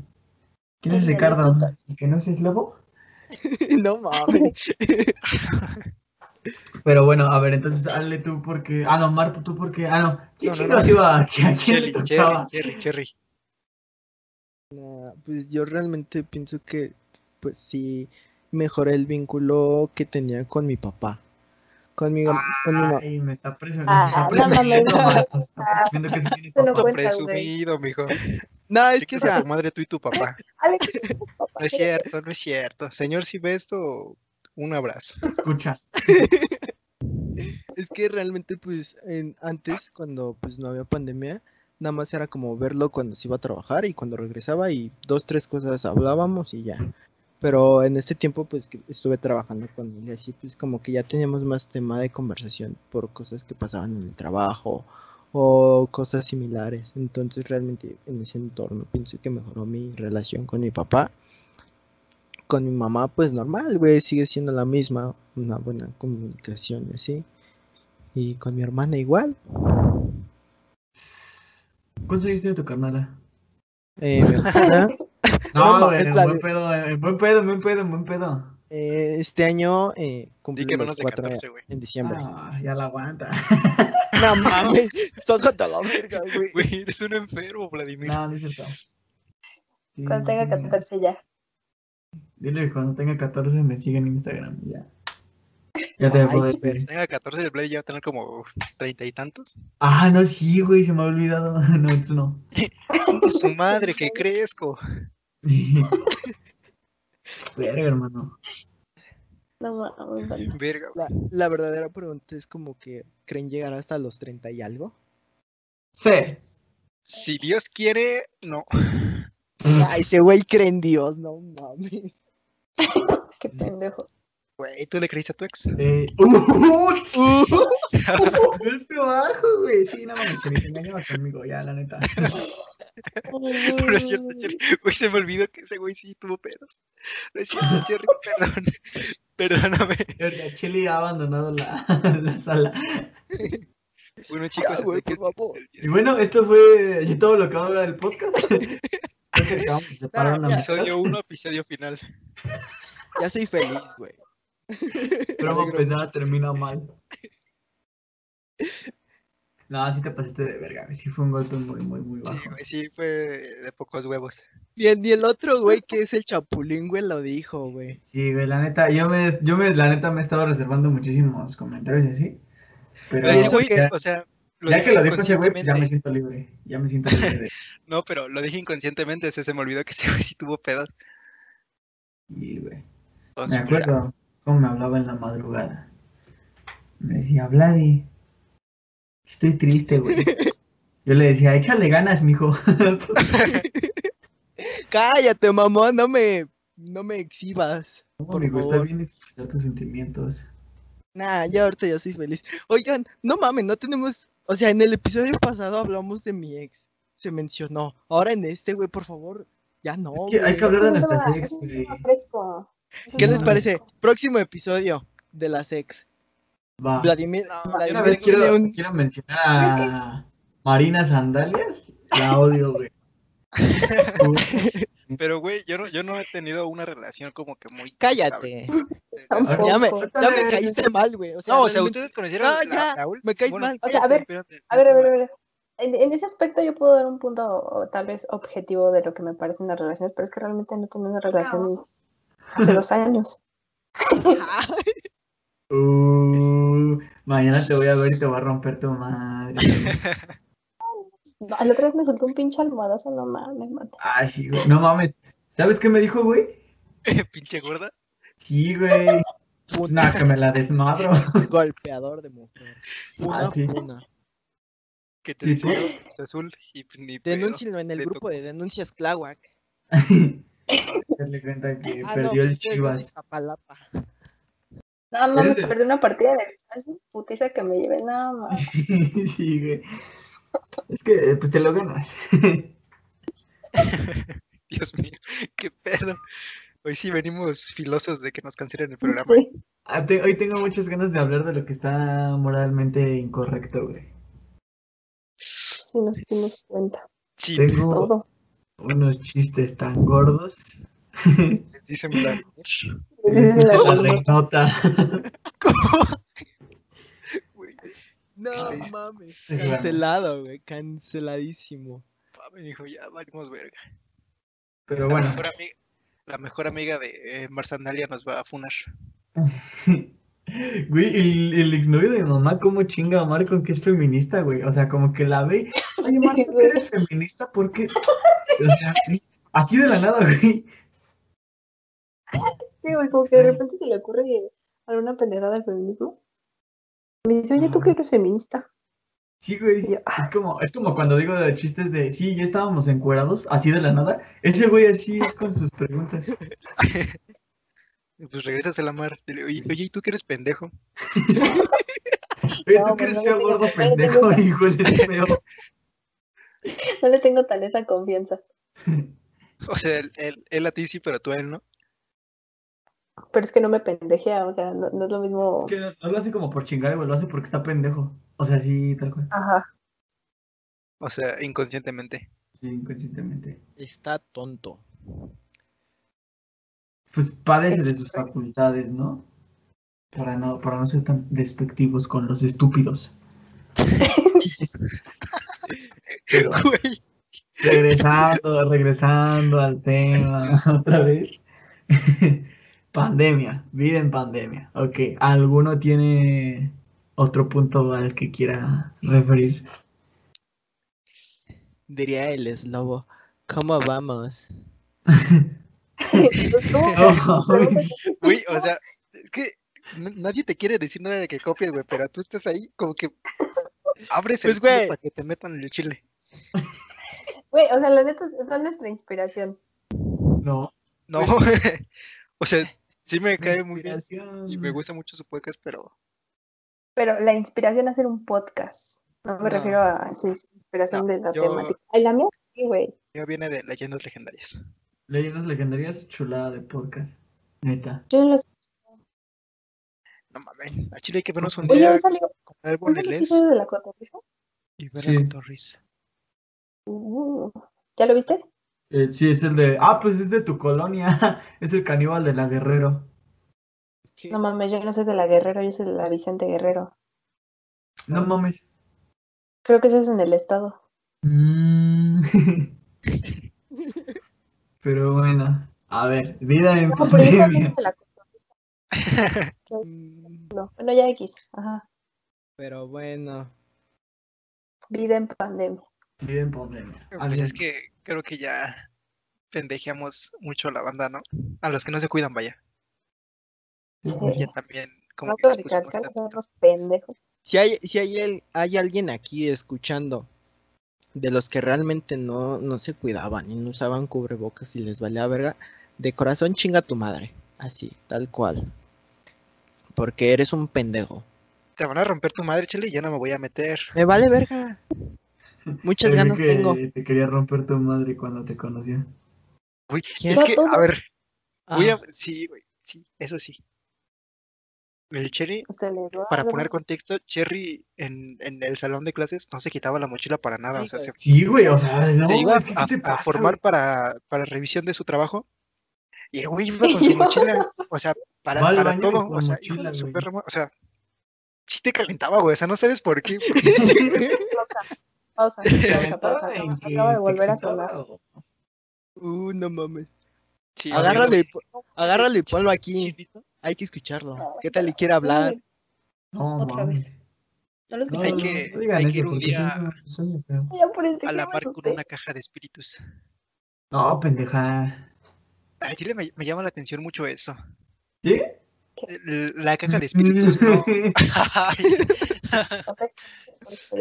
¿Quién es Ricardo? ¿El que no es Slobo? no mames. Pero bueno, a ver, entonces hazle tú porque. Ah, no, Marco, tú porque. Ah, no. ¿Quién No, no, no. iba? ¿A quién Cherry, tocaba? Cherry, Cherry, Cherry. Nah, pues yo realmente pienso que, pues sí, mejoré el vínculo que tenía con mi papá. Con mi, con mi ma- Ay, me está presionando. Ah, güey. presumido, mijo. No, es que, o sea, tu madre, tú y tu papá, No es cierto, no es cierto. Señor, si ve esto, un abrazo. Escucha. es que realmente, pues, en, antes, cuando pues no había pandemia, nada más era como verlo cuando se iba a trabajar y cuando regresaba y dos, tres cosas hablábamos y ya. Pero en este tiempo, pues, que estuve trabajando con él y así, pues, como que ya teníamos más tema de conversación por cosas que pasaban en el trabajo o cosas similares. Entonces, realmente, en ese entorno, pienso que mejoró mi relación con mi papá. Con mi mamá, pues, normal, güey, sigue siendo la misma, una buena comunicación y así. Y con mi hermana igual. ¿Cuántos años tiene tu carnala? Eh, mi hermana, No, No, güey, es la buen de- pedo, en buen pedo, en buen pedo, en buen pedo. eh, este año eh, Di cumple que los menos de cuatro 14, güey. en diciembre. Ah, ya la aguanta. No mames, sócate a la verga, güey. Güey, eres un enfermo, Vladimir. No, no es cierto. Sí, Cuando tenga sí, 14 ya. Dile que cuando tenga 14 me siga en Instagram. Ya. Ya te Ay, puedo ver. decir. Tenga 14 y el Blade ya va a tener como treinta y tantos. Ah, no, sí, güey, se me ha olvidado. No, eso no. De su madre, que crezco. Verga, hermano. No mames, vale. Verga. La, la verdadera pregunta es como que creen llegar hasta los 30 y algo. Sí. Si Dios quiere, no. Ay, ese güey cree en Dios, no mames. Qué pendejo. Güey, ¿tú le creíste a tu ex? Eh, ¡Uy! Golpe bajo, güey. Sí, no mames, Cheri, te engañaba conmigo, ya, la neta. No es cierto, Cherry. Güey, se me olvidó que ese güey sí tuvo pedos. No es cierto, Cherry, perdón. Perdóname. Cheli ha abandonado la, la sala. Bueno, chicos, Ya, güey, hasta por favor. Y bueno, esto fue ya todo lo que va a durar el podcast. Una. Episodio 1, episodio final. Ya soy feliz, güey. Pero empezar termina mal. No, sí te pasaste de verga, güey. Sí fue un golpe muy, muy, muy bajo. Sí, güey, sí, fue de pocos huevos. Ni el, ni el otro güey que es el chapulín, güey, lo dijo, güey. Sí, güey, la neta, yo me, yo me, la neta me estaba reservando muchísimos comentarios y así. Pero Pero ese eso güey, ya, o sea, lo ya que lo dijo ese güey, ya me siento libre. Ya me siento libre. No, pero lo dije inconscientemente, o sea, se me olvidó que ese güey sí tuvo pedos. Y, güey. Me acuerdo cómo me hablaba en la madrugada. Me decía, Vladi, estoy triste, güey. Yo le decía, échale ganas, mijo. Cállate, mamón, no me, no me exhibas. No, Por amigo, está favor. bien expresar tus sentimientos. Nah, ya ahorita ya soy feliz. Oigan, no mames, no tenemos. O sea, en el episodio pasado hablamos de mi ex. Se mencionó. Ahora en este, güey, por favor, ya no. Es que hay que hablar de nuestras ex, güey. ¿Qué les parece? Próximo episodio de las ex. Va. Vladimir, No, Vladimir una vez quiero, un. quiero mencionar a Marina Sandalias. La odio, güey. Pero, güey, yo no, yo no he tenido una relación como que muy... Cállate. Ya me, ya me caíste mal, güey. O sea, No, o sea, ustedes conocieron No, ya, la me bueno, mal. O sea, a ver, espérate, A ver, a ver, a ver. En, en ese aspecto yo puedo dar un punto o, tal vez objetivo de lo que me parecen las relaciones, pero es que realmente no tengo una relación hace dos años. Uh, mañana te voy a ver y te voy a romper tu madre. No, la otra vez me soltó un pinche almohadazo, no mames, mate. Ay, sí, güey. No mames. ¿Sabes qué me dijo, güey? Pinche gorda. Sí, güey. Funa, Nah, que me la desmadro. golpeador de mujer. Funa, Ah, sí. funa. Que te Sí, dice sí. Cruz azul y pues, ni. Denúncienlo en el grupo tocó. de denuncias Tláhuac. Darle cuenta que Ah, no, perdió el Chivas. No mames, Eres de- perdí una partida de es una putiza que me llevé, nada más. Sí, güey. Es que, pues te lo ganas. Dios mío, qué pedo. Hoy sí venimos filosos de que nos cancelen el programa. Sí. Ah, Hoy tengo muchas ganas de hablar de lo que está moralmente incorrecto, güey. Sí, nos dimos cuenta. Sí, Tengo Todo. unos chistes tan gordos. dicen Vladimir. La reinota. Güey, No mames. Cancelado, güey. Canceladísimo. me dijo, ya valimos verga. Pero La, bueno. mejor amiga, la mejor amiga de eh, Marsandalia nos va a funar. Güey, el, el exnovio de mi mamá, ¿cómo chinga a Mar con que es feminista, güey? O sea, como que la ve. Oye, Mar, ¿tú eres feminista? ¿Por qué? O sea, así de la nada, güey. Sí, güey, como que de repente se le ocurre alguna pendejada del feminismo. Me dice, oye, ¿tú que eres feminista? Sí, güey. Yo, Es como, es como cuando digo de chistes de, sí, ya estábamos encuerados, así de la nada. Ese güey así es con sus preguntas. Pues regresas a la mar. Dile, oye, oye, ¿y tú que eres pendejo? Oye, No, tú que eres no feo, gordo, no pendejo, tengo- hijo, eres feo. No le tengo tan esa confianza. O sea, él, él, él a ti sí, pero tú a él no. Pero es que no me pendejea, o sea, no, no es lo mismo. Es que no, no lo hace como por chingar, güey, lo hace porque está pendejo. O sea, sí, tal cual. Ajá. O sea, inconscientemente. Sí, inconscientemente. Está tonto. Pues padece Es de sus facultades, ¿no? Para no, para no ser tan despectivos con los estúpidos. Pero Güey. regresando, regresando al tema otra vez. Pandemia, vida en pandemia. Ok, ¿alguno tiene otro punto al que quiera referirse? Diría el eslobo. ¿Cómo vamos? No, Güey, o sea, es que nadie te quiere decir nada de que copies, güey, pero tú estás ahí como que abres el Pues, güey. culo para que te metan el chile. Güey, o sea, la neta son nuestra inspiración. no. No, o sea, sí me cae muy bien y me gusta mucho su podcast, pero Pero la inspiración a hacer un podcast. No me No. refiero a su inspiración No, de la yo- temática. Ay, la mía sí, güey. ya viene de leyendas legendarias. Leyendas legendarias, chulada de podcast. Neta. Yo no los... No mames, a Chile hay que vernos un día ¿hoy salió, con el ¿hoy salió el Boneles episodio de la y ver Sí. a Cotorris. Uh, ¿Ya lo viste? Eh, sí, es el de. Ah, pues es de tu colonia. Es el caníbal de la Guerrero. ¿Qué? No mames, yo no soy de la Guerrero, yo soy de la Vicente Guerrero. No mames. Creo que eso es en el estado. Mm. Pero bueno, a ver, vida en No, pero de la No, bueno, ya X. Ajá. Pero bueno. Vida en pandemia. Vida en pandemia. Pues es que creo que ya pendejeamos mucho a la banda, ¿no? A los que no se cuidan, vaya. Sí. Ya también como No que unos pendejos. Si hay, si hay, el- hay alguien aquí escuchando de los que realmente no, no se cuidaban y no usaban cubrebocas y les valía verga, de corazón chinga tu madre. Así, tal cual. Porque eres un pendejo. Te van a romper tu madre, chile, y yo no me voy a meter. Me vale verga. Muchas ganas que tengo. Te quería romper tu madre cuando te conoció. Uy, es que, todo. a ver, voy a... Ah, Sí, güey, sí, eso sí. El Cherry, para poner contexto, Cherry en, en el salón de clases no se quitaba la mochila para nada, Sí, o sea, se, Sí, güey, o sea, no, se iba es que, ¿qué a, formar para, para revisión de su trabajo y el güey iba con su mochila, o sea, para, para todo, o sea, mochila, de su güey. perra ma- o sea, sí te calentaba, güey, o sea, no sabes por qué. Pausa, pausa, pausa, Acaba, de volver a sonar. uh, no mames. Sí, Agárralo y, agárralo ponlo aquí. Hay que escucharlo. ¿Qué tal y quiere hablar? No, Otra mames. vez. No lo escuché. Hay no, que- no hay que ir un día sueño a la mar con una caja de espíritus. No, pendeja. A Chile me, me llama la atención mucho eso. ¿Sí? El- La caja de espíritus, ¿no? Ay,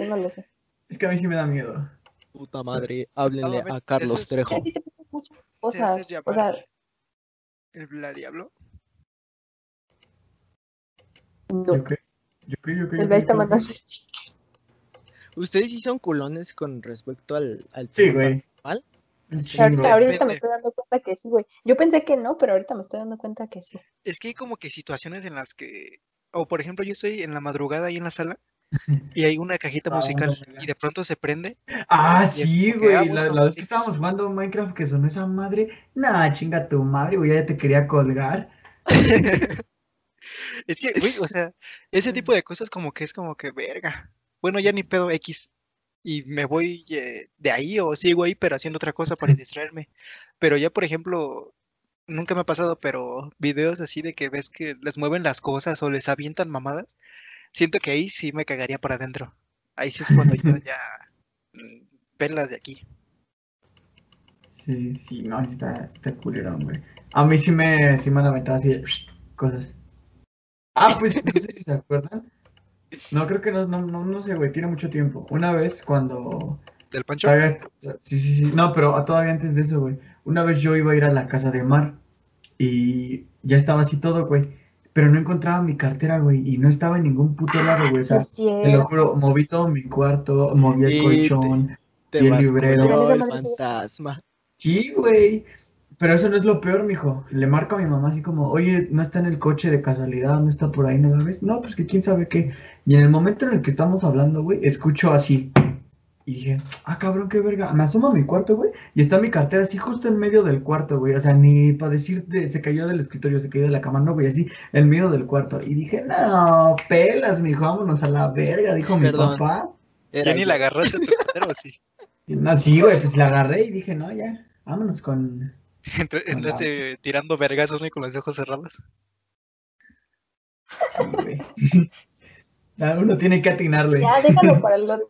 no lo sé. Es que a mí sí me da miedo. Puta madre, háblenle Nuevamente, a Carlos es- Trejo. a ti te pasan muchas cosas. O sea, el la diablo. Yo no. creo. Yo creo, yo creo. El Blas está yo mandando. ¿Ustedes sí son culones con respecto al, al Sí, tema güey. Ahorita, ahorita me estoy dando cuenta que sí, güey. Yo pensé que no, pero ahorita me estoy dando cuenta que sí. Es que hay como que situaciones en las que, o por ejemplo, yo estoy en la madrugada ahí en la sala y hay una cajita Ah, musical y de pronto se prende. Ah, sí, ah, güey. La, bueno, la vez que estábamos jugando Minecraft que sonó esa madre. Nah, chinga tu madre, güey. Ya te quería colgar. Es que, güey, o sea, ese tipo de cosas como que es como que, verga. Bueno, ya ni pedo X. Y me voy eh, de ahí o sigo ahí, pero haciendo otra cosa para distraerme. Pero ya, por ejemplo, nunca me ha pasado, pero videos así de que ves que les mueven las cosas o les avientan mamadas, siento que ahí sí me cagaría para adentro. Ahí sí es cuando yo ya mm, venlas de aquí. Sí, sí, no, está, está culero, güey. A mí sí me, sí me aventado así de cosas. Ah, pues no sé si se acuerdan. No, creo que no, no, no, no sé, güey, tiene mucho tiempo. Una vez cuando ¿Del Pancho? todavía- sí, sí, sí, no, pero todavía antes de eso, güey. Una vez yo iba a ir a la casa de Mar y ya estaba así todo, güey. Pero no encontraba mi cartera, güey, y no estaba en ningún puto lado, güey. O sea, te lo juro, moví todo mi cuarto, moví el Y te- colchón. Te Y el librero. el fantasma. Sí, güey. Pero eso no es lo peor, mijo. Le marco a mi mamá así como, oye, no está en el coche de casualidad, no está por ahí, ¿no la ves? No, pues que quién sabe qué. Y en el momento en el que estamos hablando, güey, escucho así. Y dije, ah, cabrón, qué verga. Me asomo a mi cuarto, güey, y está mi cartera así justo en medio del cuarto, güey. O sea, ni para decirte, se cayó del escritorio, se cayó de la cama, no, güey, así, en medio del cuarto. Y dije, no, pelas, mijo, vámonos a la verga, dijo mi papá. ¿Ya ni la agarraste a tu cartera o sí? No, sí, güey, pues la agarré y dije, no, ya, vámonos con... Entra- Entraste tirando vergazos ¿no? y con los ojos cerrados. Sí, güey. Ya, Uno tiene que atinarle. Ya, déjalo para el otro.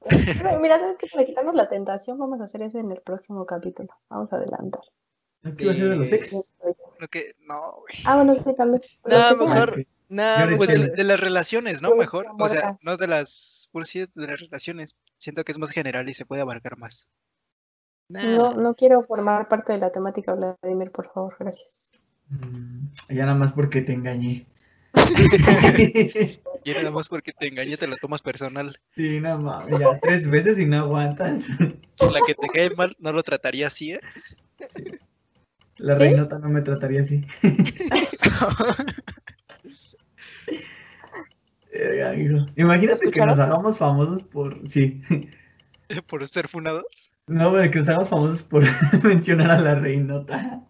Mira, ¿sabes qué? Para quitarnos la tentación, vamos a hacer eso en el próximo capítulo. Vamos a adelantar. ¿No que iba a ser de los ex? Lo que, no, güey. Ah, bueno, sí, también. Pero No, mejor- le Pues de, de las relaciones, ¿no? Mejor. O sea, no de las. Por sí, de las relaciones. Siento que es más general y se puede abarcar más. nah. No, no quiero formar parte de la temática, Vladimir, por favor, gracias. Mm, Ya nada más porque te engañé. Y nada más porque te engañé, te la tomas personal. Sí, no mames, ya tres veces y no aguantas. La que te cae mal no lo trataría así, ¿eh? La ¿Sí? reinota no me trataría así. Imagínate que nos hagamos famosos por. Sí. Por ser funados. No, güey, que nos hagamos famosos por mencionar a la reinota.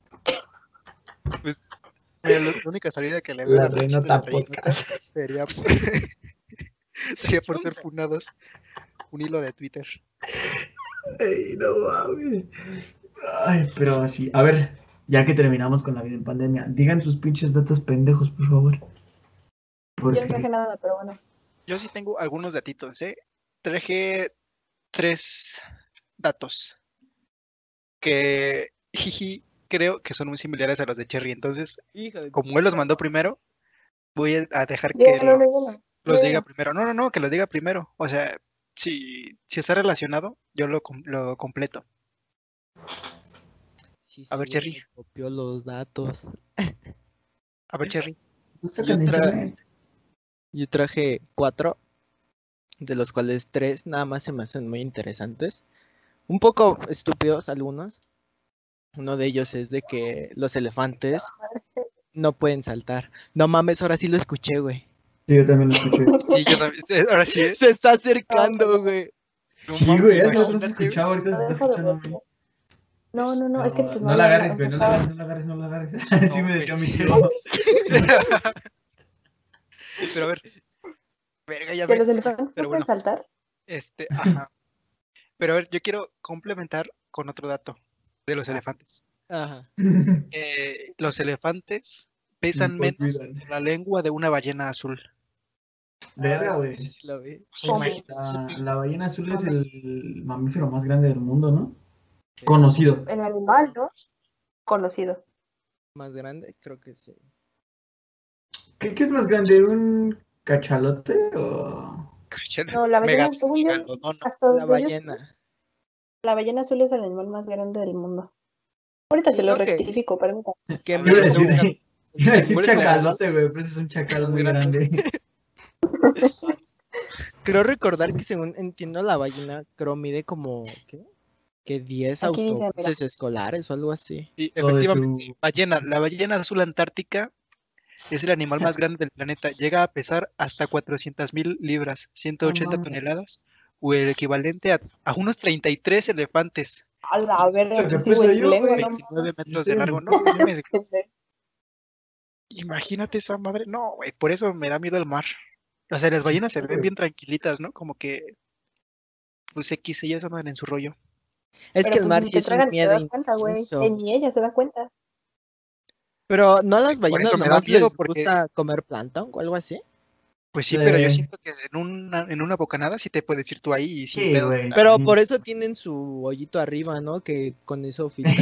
Mira, la única salida que le veo La de la Podcast. sería por, sería por ser funados. Un hilo de Twitter. Ay, no mames. Ay, pero sí. A ver, ya que terminamos con la vida en pandemia, digan sus pinches datos pendejos, por favor. Yo no traje nada, pero bueno. Yo sí tengo algunos datitos, ¿eh? Traje tres datos que jiji, creo que son muy similares a los de Cherry. Entonces, de- como él los mandó primero, voy a- dejar que los, diga primero. No, no, no, que los diga primero. O sea, si, si está relacionado, yo lo, lo completo. Sí, A ver, Cherry. Copió los datos. A ver, Cherry. Tra-. Yo traje cuatro, de los cuales tres nada más se me hacen muy interesantes. Un poco estúpidos algunos. Uno de ellos es de que los elefantes no pueden saltar. No mames, ahora sí lo escuché, güey. Sí, yo también lo escuché. Sí, yo también. Ahora sí. ¿eh? Se está acercando, güey. No Sí, mames, güey, hace rato no se imagínate, escuchaba, ahorita se Lo está escuchando. güey. No, no, no, es que pues no la agarres, güey, no la agarres, no la agarres, no la agarres. Así No, me decía mi tío. Pero a ver. Verga, ya ¿Que los elefantes Pero bueno. pueden saltar? Este, ajá. Pero a ver, yo quiero complementar con otro dato de los elefantes. Ajá. Eh, los elefantes pesan menos que la lengua de una ballena azul. Verga, Ah, güey. La, ballena azul es el mamífero más grande del mundo, ¿no? Conocido. El animal, ¿no? Conocido. Más grande, creo que sí. ¿Qué, qué es más grande? ¿Un cachalote o...? No, la ballena, megalodón, ¿no? La ballena. La ballena azul es el animal más grande del mundo. Ahorita se lo rectifico, permítame. Que ¿Cuál es el chacalote, güey, pero es un chacal muy Grande. Creo recordar que según entiendo la ballena, creo mide como, ¿qué? Que 10 Aquí dice, autobuses escolares o algo así. De efectivamente, su- ballena. La ballena azul antártica es el animal más grande del planeta. Llega a pesar hasta 400.000 libras, 180 mames. toneladas, o el equivalente a, a unos 33 elefantes, A la verga, sí, güey, yo, no 29 metros Sí. de largo. No, mames, mames. imagínate esa madre. No, güey, por eso me da miedo el mar. O sea, las ballenas se ven bien tranquilitas, ¿no? Como que, pues X, ellas andan en su rollo. Es Pero que el pues mar si sí te es un miedo das cuenta, güey. Ni ella se da cuenta. Pero no a las ballenas eso me da miedo, les porque- gusta comer plancton o algo así. Pues sí, pero yo Sí. siento que en una, en una bocanada sí te puedes ir tú ahí y Sí, güey. Pero por eso tienen su hoyito arriba, ¿no? Que con eso filtran.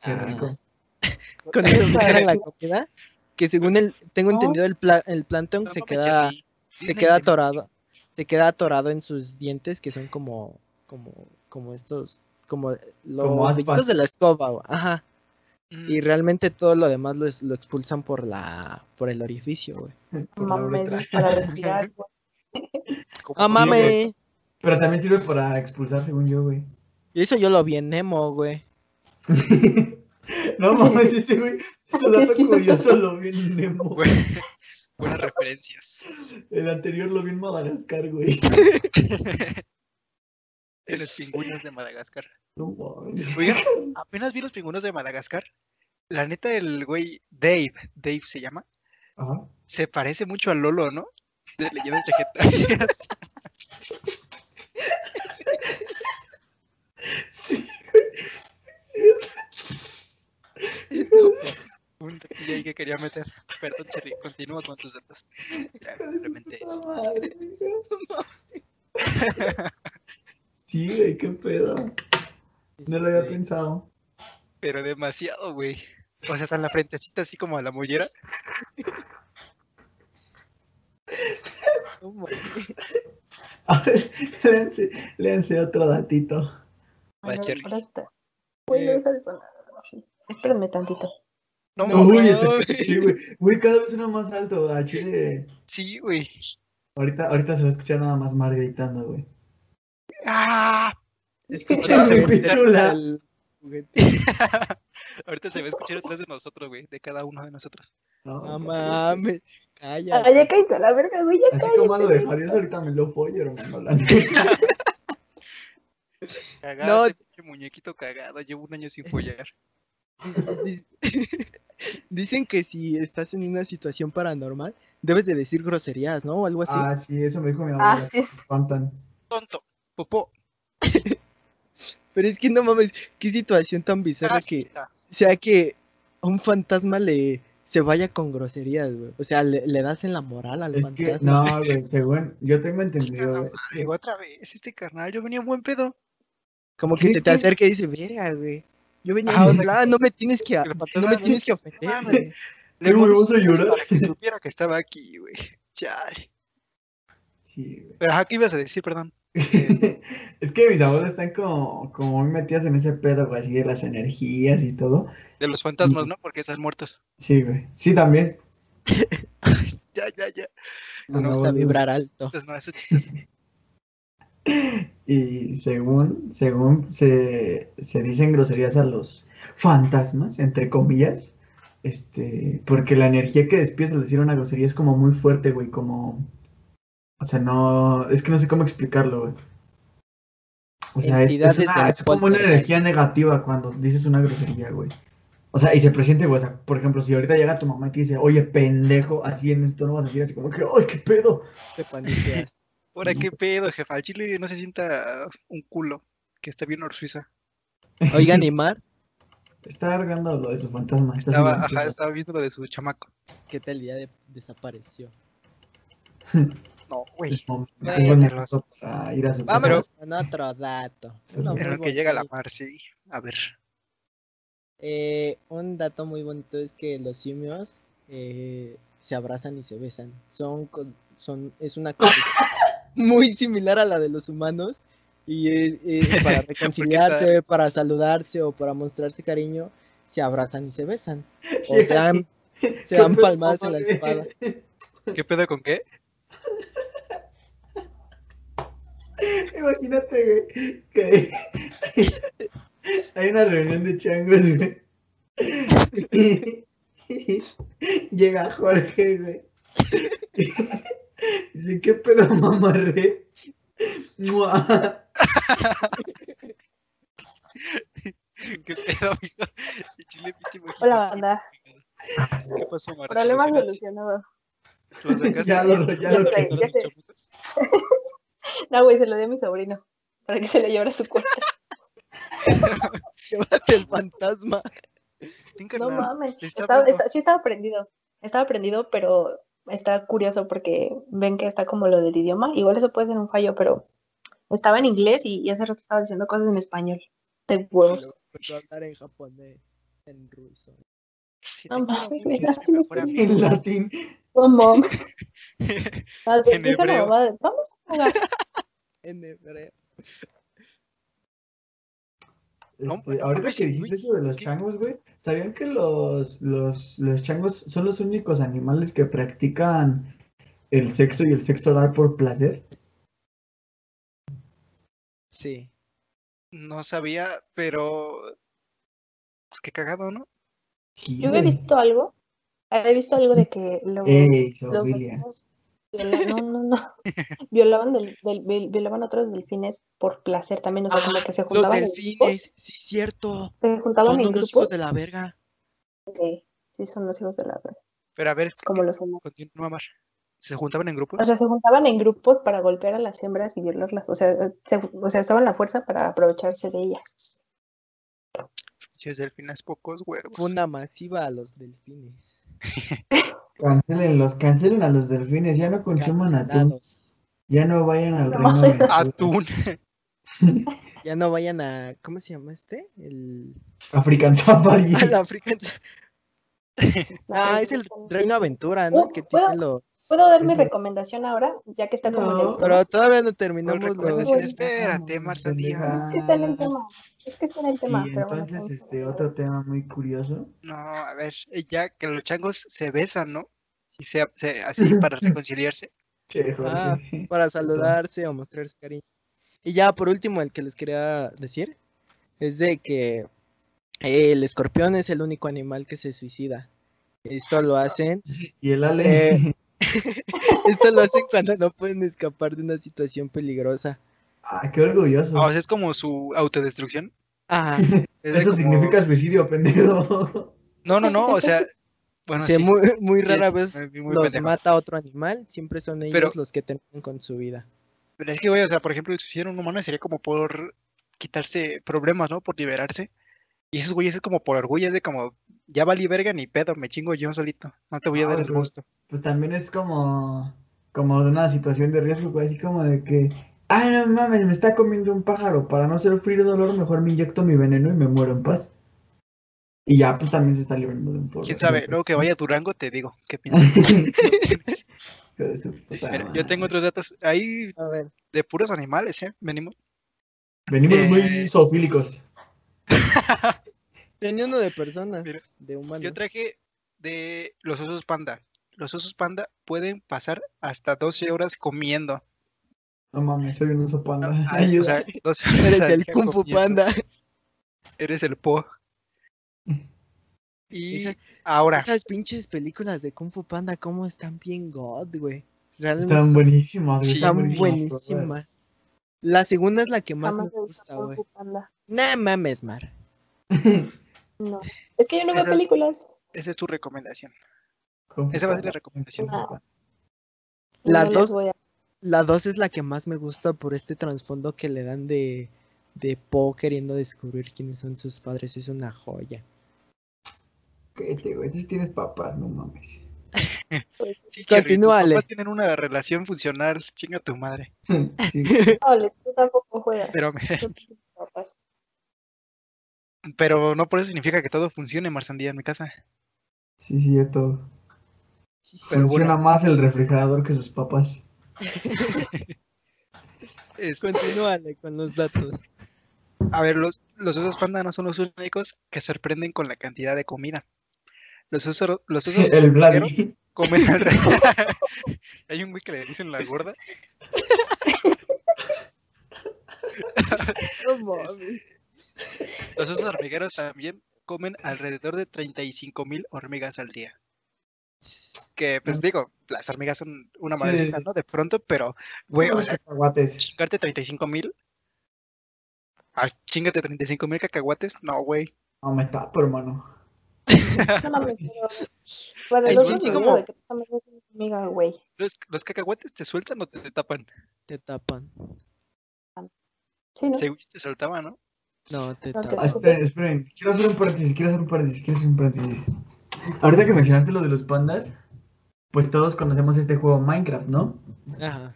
Qué ah, rico. Con eso filtran la comida. Que según el, tengo No. entendido, el, pla- el plancton No se queda, se queda atorado. Se queda atorado en sus dientes, que son como, como, como estos, como los Como de la escoba, güey. ajá. Mm, Y realmente todo lo demás lo, es- lo expulsan por la, por el orificio, güey. La Mames, es para respirar, güey. ¡Ah, mames! Pero también sirve para expulsar, según yo, güey. Y eso yo lo vi en Nemo, güey. no mames, ese güey. Su dato curioso lo vi en Nemo. Buen- Buenas referencias. El anterior lo vi en Madagascar, güey. En los pingüinos de Madagascar. No. Oigan, apenas vi los pingüinos de Madagascar. La neta, el güey Dave, Dave se llama, Ajá. se parece mucho a Lolo, ¿no? De leyendas legendarias. Un datillo ahí que quería meter. Perdón, Cherry, continúa con tus datos. Ya, simplemente eso. Sí, güey, qué pedo. No lo había Sí. pensado. Pero demasiado, güey. O sea, hasta en la frentecita así como a la mollera. No. A ver, léanse, léanse otro datito. Va, Cherry. ahora está. Güey, no Eh. deja de sonar. Sí. Espérenme tantito. No, No, Uy, este- sí, güey. Güey, cada vez suena más alto. A Chile. Sí, güey. Ahorita, ahorita se va a escuchar nada más Mar gritando, güey. ¡Ah! Es como el. Ahorita se va a escuchar atrás de nosotros, güey. De cada uno de nosotros. No, No mames. Ah, Cállate. ya cállate a la verga, güey, ya Así cállate. como lo dejarías ahorita me lo follo, hermano. Cagado, No. muñequito cagado. Llevo un año sin follar. Di- Dicen que si estás en una situación paranormal, debes de decir groserías, ¿no? O algo así. Ah, sí, eso me dijo mi Ah, abuela. sí. se espantan. Popó. Pero es que no mames, qué situación tan bizarra que sea que a un fantasma le se vaya con groserías, güey. O sea, le, le das en la moral al Es que, fantasma. no, güey, según yo tengo entendido, madre, otra vez este carnal. Yo venía en buen pedo. Como que ¿Qué- se te acerca y dice, verga, güey. Yo venía Ah, hablar, no me tienes que, no me tienes que ofender, mames. güey. ¿Qué, güey, vamos a llorar? Para que supiera que estaba aquí, güey. Chale. Sí, güey. Pero ¿qué ibas a decir, perdón? Es que mis abuelos están como, como muy metidas en ese pedo, güey, así de las energías y todo. De los fantasmas, ¿no? Porque están muertos. Sí, güey. Sí, también. Ya, ya, ya. Me Ana gusta vibrar alto. Entonces, no, eso es chistoso. Y según, según se, se dicen groserías a los fantasmas, entre comillas, este, porque la energía que despierta al decir una grosería es como muy fuerte, güey, como, o sea, no, es que no sé cómo explicarlo, güey. O sea, es, es una- es como una energía negativa cuando dices una grosería, güey. O sea, y se presente, güey, o sea, por ejemplo, si ahorita llega tu mamá y te dice, oye, pendejo, así en esto no vas a decir así como que, ay, qué pedo. Te paniqueas. Ahora, ¿qué pedo, jefa? Al chile no se sienta un culo. Que está bien Suiza. Oiga, animar, Está arreglando lo de su fantasma. Está Estaba, ajá, estaba viendo lo de su chamaco. ¿qué tal día de- desapareció? No, güey. Vámonos con otro dato. Uno En lo que llega la bonito. Marci. A ver. Eh, un dato muy bonito es que los simios eh, se abrazan y se besan. Son, con- son es una cosa muy similar a la de los humanos y eh, eh, para reconciliarse, para saludarse o para mostrarse cariño, se abrazan y se besan. O Sí, se dan, ¿Qué se dan palmadas en la mamá? espalda. ¿Qué pedo con qué? Imagínate, güey, que hay una reunión de changos, güey. Y- y Llega Jorge, güey. Dice, ¿qué pedo, mamarre? Mua. ¿Qué pedo, amigo? El chile, Hola, banda. ¿Qué pasó, Marci? Problema solucionado. ¿Lo sacaste? Ya lo- ya lo ¿Lo sé, sacaron ya sé. No, güey, se lo di a mi sobrino. Para que se lo llevara a su cuenta. Llévate el fantasma. No mames. Estaba- está- sí estaba prendido. Estaba prendido, pero está curioso porque ven que está como lo del idioma. Igual eso puede ser un fallo, pero estaba en inglés y, y hace rato estaba diciendo cosas en español. De huevos. Empezó a hablar en japonés, en ruso. No mames, En latín. No mames. En hebreo. Vamos jugar. En hebreo. Este, no ahorita que dijiste eso de los ¿qué? changos, güey, ¿sabían que los, los, los changos son los únicos animales que practican el sexo y el sexo oral por placer? Sí. No sabía, pero. Pues qué cagado, ¿no? Sí, Yo había visto algo. Había visto algo de que los, Ey, los. No, no, no. Violaban, del, del- viol- violaban a otros delfines por placer también. O sea, como que se Los juntaban en grupos. delfines, sí, cierto. Se juntaban Son en unos grupos. hijos de la verga. que sí, son los hijos de la verga, Pero a ver, es que- como los humanos. continúa, Mar. ¿Se juntaban en grupos? O sea, se juntaban en grupos para golpear a las hembras y violarlas. O sea, se, o sea, usaban la fuerza para aprovecharse de ellas. Pinches delfines, pocos huevos. Funa masiva a los delfines. Cancelen los, cancelen a los delfines, ya no consuman atún, ya no vayan al No. reino. Atún. Ya no vayan a. ¿Cómo se llama este? El. African Safari. Al African. Ah, es el Reino Aventura, ¿no? Que tiene los. ¿Puedo dar mi recomendación ahora? Ya que está como No. Pero todavía no ¿Cuál terminamos los. recomendación? Espérate, Marzandía. Es que está en el tema. Es que está en el Sí, tema. pero entonces, este, otro tema muy curioso. No, a ver, ya que los changos se besan, ¿no? Y se, se- así para reconciliarse. Che. Ah, Para saludarse o mostrarse cariño. Y ya por último, el que les quería decir es de que el escorpión es el único animal que se suicida. Esto lo hacen, Y el Ale. Eh, esto lo hacen cuando no pueden escapar de una situación peligrosa. ah, qué orgulloso. Ah, o sea, es como su autodestrucción. Ah, Es de Eso como- significa suicidio, pendejo. No, no, no, o sea, bueno, sí. muy, muy rara vez muy- los pendejo. mata otro animal, siempre son ellos Pero- los que terminan con su vida. Pero es que, güey, o sea, por ejemplo, si hiciera un humano sería como por quitarse problemas, ¿no? Por liberarse. Y esos güeyes es como por orgullo, es de como, ya valí verga ni pedo, me chingo yo solito. No te voy a Ah, dar el gusto. Pues también es como, como de una situación de riesgo, güey, así como de que, ay, no mames, me está comiendo un pájaro, para no sufrir dolor, mejor me inyecto mi veneno y me muero en paz. Y ya, pues también se está librando de un poco. ¿Quién sabe? Luego que vaya a Durango te digo qué Pero yo tengo otros datos ahí A ver, de puros animales, ¿eh? Venimos. Venimos Eh, muy zoofílicos. tenía uno de personas, Mira, de humanos. Yo traje de los osos panda. Los osos panda pueden pasar hasta 12 horas comiendo. No mames, soy un oso panda. Ay, o Ayuda. sea, 12 horas Eres el Kung Fu. Panda. Eres el po. Y Esa- ahora, Esas pinches películas de Kung Fu Panda, cómo están bien god, güey. Realmente Están buenísimas, Sí, están buenísimas. La segunda es la que más Jamás me gusta, güey. Nah mames, Mar. No. Es que yo no veo películas. esa es tu recomendación. Esa va a ser la recomendación. Ah. La no dos- a- La 2 es la que más me gusta por este trasfondo que le dan de, de Po queriendo descubrir quiénes son sus padres. Es una joya. Cállate, güey, si tienes papás, no mames. Sí, tus Continúale. papás tienen una relación funcional. Chinga tu madre. Sí. Tú tampoco juegas. Pero, pero no por eso significa que todo funcione, Marsandía, en mi casa. Sí, cierto. Pero Funciona bueno. más el refrigerador que sus papás. Este, Continúale con los datos. a ver, los, los osos panda no son los únicos que sorprenden con la cantidad de comida. Los osos, los osos El comen alrededor. Hay un güey que le dicen la gorda. No mames. Los osos hormigueros también comen alrededor de 35 mil hormigas al día. Que, pues digo, las hormigas son una madrecita, ¿no? De pronto, pero, güey, o sea, cacahuates. chingarte 35 mil. Ah, chingate 35 mil cacahuates. No, güey. No me tapo, hermano. No mames, pero. Bueno, como- de que amiga, güey. ¿Los, los cacahuates te sueltan o te, te tapan? Te tapan. Sí, ¿no? Según te soltaba, ¿no? No, te No, te- Ah, tapan. esperen, esperen. Quiero hacer un paréntesis, quiero hacer un paréntesis, quiero hacer un paréntesis. Ahorita que mencionaste lo de los pandas, pues todos conocemos este juego Minecraft, ¿no? Ajá.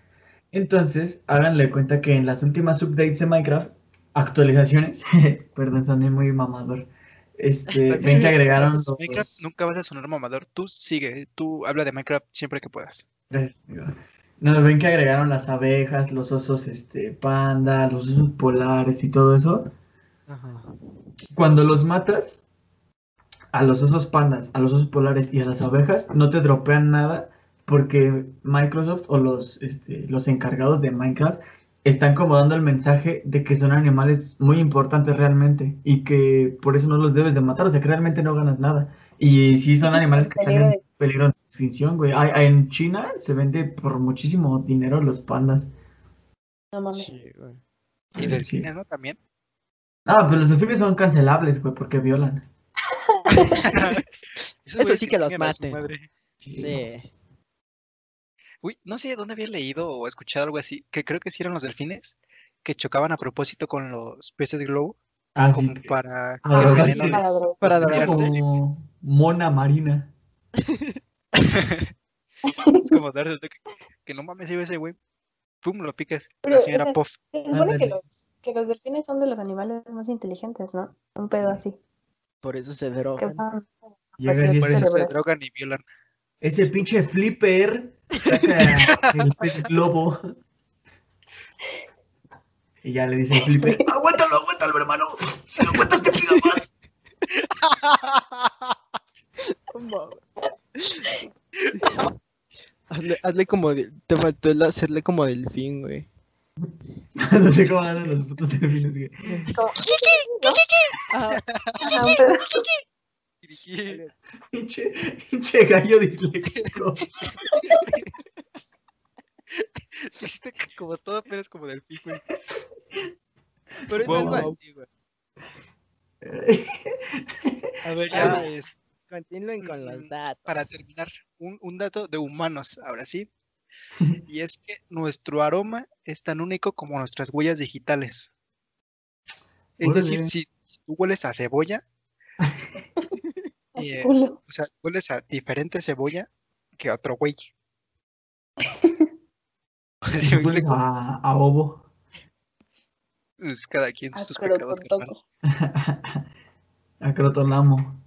Entonces, háganle cuenta que en las últimas updates de Minecraft, actualizaciones, perdón, soné muy mamador. Este, ven que agregaron los... Minecraft nunca vas a sonar mamador. Tú sigue, tú habla de Minecraft siempre que puedas. Gracias, amigo. No, ven que agregaron las abejas, los osos este, panda, los osos polares y todo eso. Ajá. Cuando los matas, a los osos pandas, a los osos polares y a las abejas, no te dropean nada porque Microsoft o los, este, los encargados de Minecraft están como dando el mensaje de que son animales muy importantes realmente y que por eso no los debes de matar, o sea que realmente no ganas nada. Y sí son animales que están en de- peligro de extinción, güey. En China se vende por muchísimo dinero los pandas. No mames. Sí, güey. Y Sí. delfines, ¿no? También. Ah, pero los delfines son cancelables, güey, porque violan. Eso sí que los maten. Sí. Uy, no sé dónde había leído o escuchado algo así, que creo que sí eran los delfines, que chocaban a propósito con los peces globo, Así como que... para Ah, que sí. Para drogar. Para alivio. como mona marina. Es como darse el toque, que no mames, iba ese güey, pum, lo picas. Pero, La señora o sea, Puff. Se supone que los, que los delfines son de los animales más inteligentes, ¿no? Un pedo así. Por eso se drogan. van- Llega Pues Por eso se drogan y violan. ese pinche flipper saca el pez globo. Y ya le dice el flipper, aguántalo, aguántalo, hermano. Si lo aguantas te pica más. hazle, hazle como de- te faltó el hacerle como delfín, güey. no sé cómo andan los putos delfines, güey. como- pedo. Y- Pinche, gallo disléxico. Hiciste que como todo, pero es como del pico. pero es Wow. así, güey. A ver, ya es Continúen con los Mm, datos. para terminar, un, un dato de humanos, ahora sí. Y es que nuestro aroma es tan único como nuestras huellas digitales. Es Órale. decir, si, si tú hueles a cebolla, eh, o sea, hueles a diferente cebolla que otro güey. A, a ovo. Pues cada quien sus pecados, todo. a crotolamo.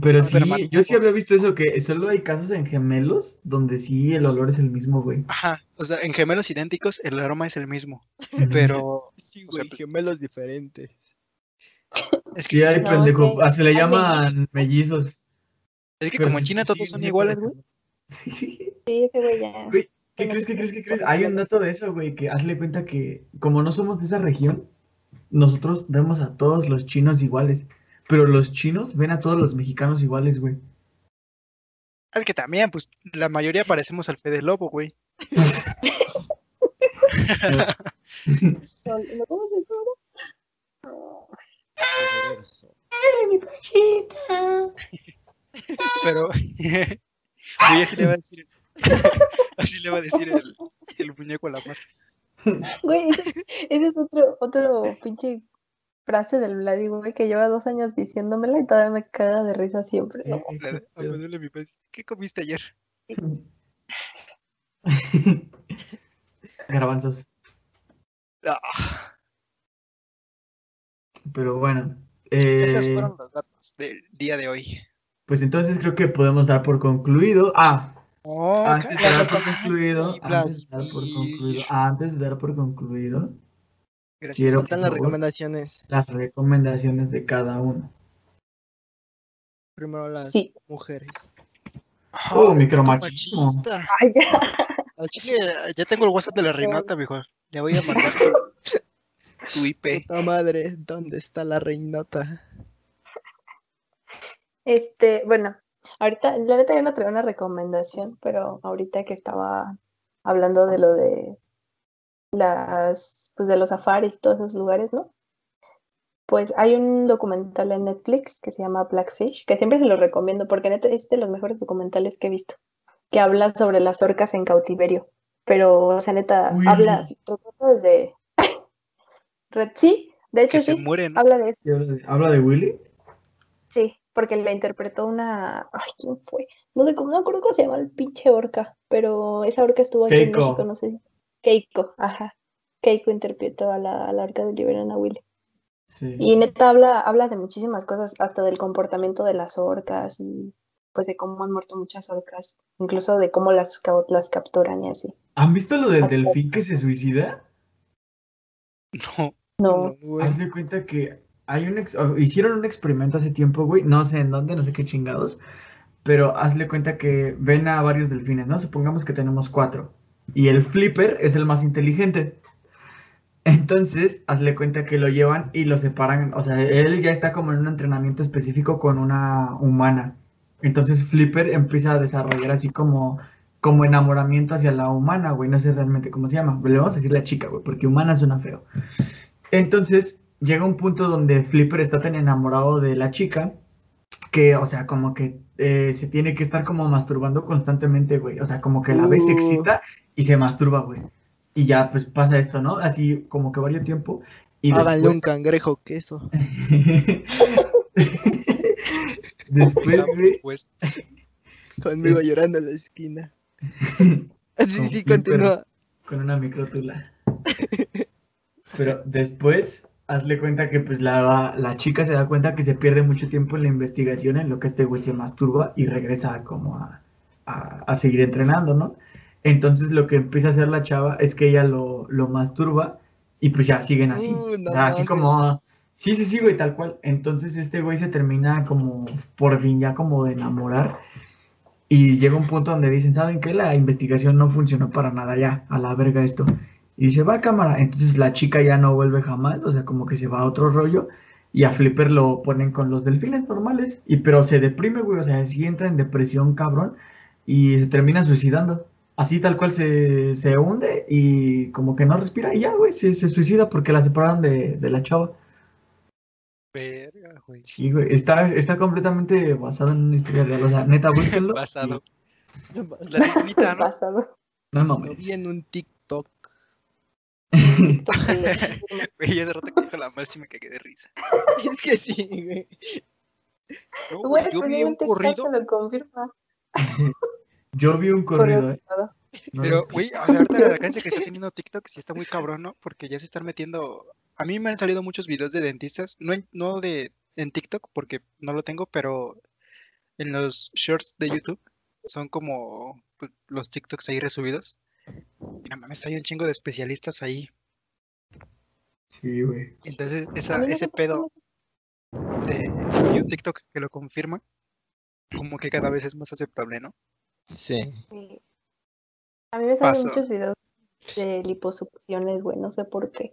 Pero sí, yo sí había visto eso, que solo hay casos en gemelos donde sí el olor es el mismo, güey. Ajá, o sea, en gemelos idénticos el aroma es el mismo, pero Sí, o sea, güey, pues- gemelos diferentes. es que Sí, hay No, pendejo. es que se le llaman mellizos. Es que Pero como en China sí todos son iguales, güey. Sí, ese güey ya. Güey, ¿Qué crees, qué crees, qué crees? Hay un dato de eso, güey, que hazle cuenta que como no somos de esa región, nosotros vemos a todos los chinos iguales, pero los chinos ven a todos los mexicanos iguales, güey. Es que también, pues, la mayoría parecemos al Fede Lobo, güey. Pero, güey, así le va a decir, así le va a decir el, el muñeco a la mar. Güey, ese, ese es otro, otro pinche frase del Vladi, güey, que lleva dos años diciéndomela y todavía me caga de risa siempre. No. Me duele mi pez. ¿Qué comiste ayer? Garbanzos. Ah, Pero bueno, esos eh, fueron los datos del día de hoy. pues entonces creo que podemos dar por concluido. Ah, Oh, antes de dar por concluido, antes de dar por concluido, antes de dar por concluido, Gracias. quiero Faltan las favor, recomendaciones. las recomendaciones de cada uno. Primero las Sí. mujeres. Oh, Ah, micromachismo. machista. Ay, ya. Al chile, ya tengo el WhatsApp de la Reinota, mejor. Le voy a mandar tu, tu IP. Puta madre, ¿dónde está la reinota? Este, bueno, ahorita, la neta yo no traigo una recomendación, pero ahorita que estaba hablando de lo de las, pues de los safaris y todos esos lugares, ¿no? Pues hay un documental en Netflix que se llama Blackfish, que siempre se lo recomiendo porque neta es de los mejores documentales que he visto, que habla sobre las orcas en cautiverio, pero, o sea, neta, Uy. habla, desde... Sí, de hecho Que se sí, mueren. habla de eso. ¿Y habla de- ¿Habla de Willy? Sí, porque la interpretó una. Ay, ¿quién fue? No sé cómo, no recuerdo cómo se llama el pinche orca, pero esa orca estuvo aquí en. México, no sé. si- Keiko, ajá. Keiko interpretó a la, a la orca de Liberana Willy. Sí. Y neta habla, habla de muchísimas cosas, hasta del comportamiento de las orcas y pues de cómo han muerto muchas orcas, incluso de cómo las, las capturan y así. ¿Han visto lo del Hasta- delfín que se suicida? No. No. Haz de cuenta que hay un ex- hicieron un experimento hace tiempo, güey, no sé en dónde, no sé qué chingados, pero hazle cuenta que ven a varios delfines, ¿no? Supongamos que tenemos cuatro y el flipper es el más inteligente. Entonces, hazle cuenta que lo llevan y lo separan, o sea, él ya está como en un entrenamiento específico con una humana. Entonces, Flipper empieza a desarrollar así como, como enamoramiento hacia la humana, güey, no sé realmente cómo se llama, le vamos a decir la chica, güey, porque humana suena feo. Entonces, llega un punto donde Flipper está tan enamorado de la chica que, o sea, como que eh, se tiene que estar como masturbando constantemente, güey. O sea, como que la vez se Uh. excita y se masturba, güey. Y ya, pues pasa esto, ¿no? Así como que varios tiempo. Y Háganle un cangrejo queso. después, güey, Pues, Conmigo llorando en la esquina. Así sí, continúa. con una microtula. Pero después, hazle cuenta que pues la, la chica se da cuenta que se pierde mucho tiempo en la investigación en lo que este güey se masturba y regresa como a, a, a seguir entrenando, ¿no? Entonces lo que empieza a hacer la chava es que ella lo, lo masturba y pues ya siguen así. Uh, no o sea, así como... Sí, sí, sí, güey, tal cual. Entonces este güey se termina como, por fin ya como de enamorar. Y llega un punto donde dicen, ¿saben qué? La investigación no funcionó para nada ya, a la verga esto. Y dice, va cámara. Entonces la chica ya no vuelve jamás, o sea, como que se va a otro rollo. Y a Flipper lo ponen con los delfines normales. Y pero se deprime, güey, o sea, sí entra en depresión, cabrón. Y se termina suicidando. Así tal cual se, se hunde y como que no respira. Y ya, güey, se, se suicida porque la separaron de, de la chava. verga, güey. Sí, güey, está, está completamente basado en una historia real. O sea, neta, búsquenlo. Basado. Lo La sirenita, ¿no? pasado. No mames. vi en un TikTok. Güey, hace rato que dijo la mal sí me cagué de risa. Es que sí, güey. No, Güey, güey, yo pues vi un TikTok corrido, se lo confirma. Yo vi un corrido, ¿eh? No pero, güey, o sea, ahorita el alcance que está teniendo TikTok sí está muy cabrón, ¿no? Porque ya se están metiendo... A mí me han salido muchos videos de dentistas, no en, no de en TikTok porque no lo tengo, pero en los shorts de YouTube son como pues, los TikToks ahí resubidos. Y no mames, hay un chingo de especialistas ahí. Sí, güey. Entonces, esa, ese pedo de un TikTok que lo confirma, como que cada vez es más aceptable, ¿no? Sí. Sí. A mí me salen Paso. muchos videos de liposucciones, güey, no sé por qué.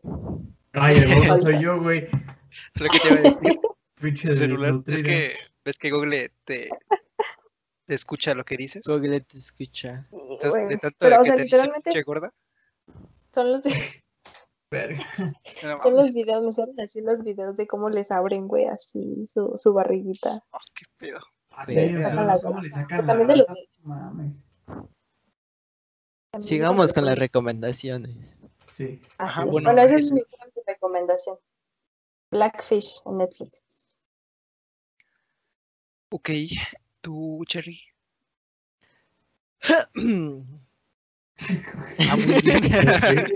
Ay, el gordo soy yo, güey. Es lo que te iba a decir. Pinche Tu celular. Es desnutrido. que ves que Google te, te escucha lo que dices. Google te escucha. Sí, Entonces, de tanto Pero, o que sea, te dice literalmente pinche gorda. son los, son los videos, me salen así los videos de cómo les abren, güey, así su, su barriguita. Oh, qué pedo. Sigamos con las recomendaciones. Sí. Ajá, es. bueno, Bueno, esa es ese- mi recomendación. Blackfish en Netflix. Ok, tú, Cherry. Ah.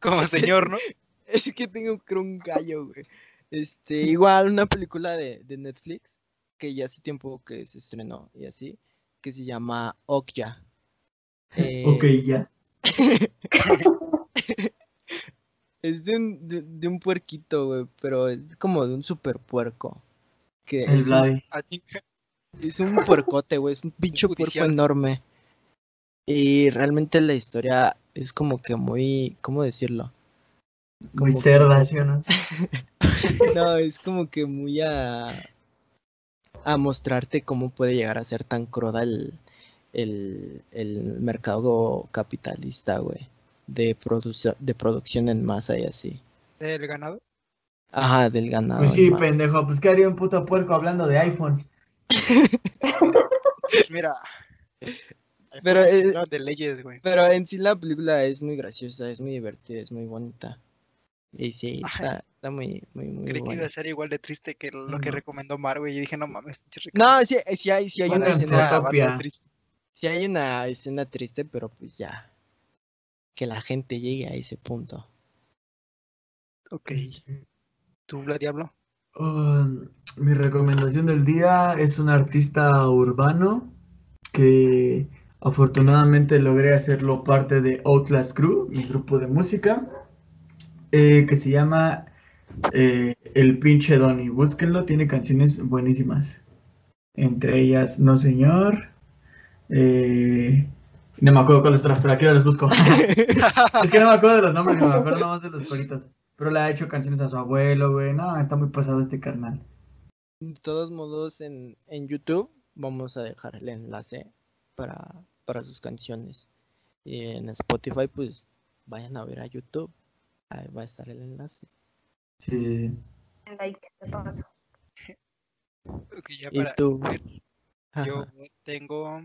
Como señor, ¿no? Es que tengo un gallo, güey. Este, igual una película de, de Netflix que ya hace tiempo que se estrenó y así, que se llama Okja. Eh, Ok, ya. Es de un, de, de un puerquito, güey, pero es como de un super puerco. Que El es, un, Vladi. A ti- es un puercote, güey, es un pinche puerco enorme. Y realmente la historia es como que muy, ¿cómo decirlo? Muy que- cerda, ¿sí o no? No, es como que muy a, a mostrarte cómo puede llegar a ser tan cruda el, el, el mercado capitalista, güey, de, de producción en masa y así. ¿El ganado? Ajá, del ganado. Pues sí, pendejo. Pues, ¿qué haría un puto puerco hablando de iPhones? Mira. Pero, eh, que de leyes, güey. Pero en sí la película es muy graciosa, es muy divertida, es muy bonita. Y sí, está, está muy, muy, muy Creí que buena. iba a ser igual de triste que lo que recomendó Mar, güey. Y dije, no mames, No, sí, sí hay, sí hay una escena, triste. sí hay una escena triste, pero pues ya. Que la gente llegue a ese punto. Ok. ¿Tú, la diablo? Oh, mi recomendación del día es un artista urbano que afortunadamente logré hacerlo parte de Outlast Crew, mi grupo de música, eh, que se llama eh, El pinche Donny. Búsquenlo, tiene canciones buenísimas. Entre ellas No Señor. eh, no me acuerdo cuáles otras, pero aquí las busco. Es que no me acuerdo de los nombres, no me acuerdo nomás de los coritos. Pero le ha hecho canciones a su abuelo, güey. No, está muy pasado este carnal. De todos modos, en, en YouTube vamos a dejar el enlace para, para sus canciones. Y en Spotify, pues vayan a ver a YouTube. Ahí va a estar el enlace. Sí. Like, de paso. Ok, ya Y para tú. concluir, Yo Ajá. tengo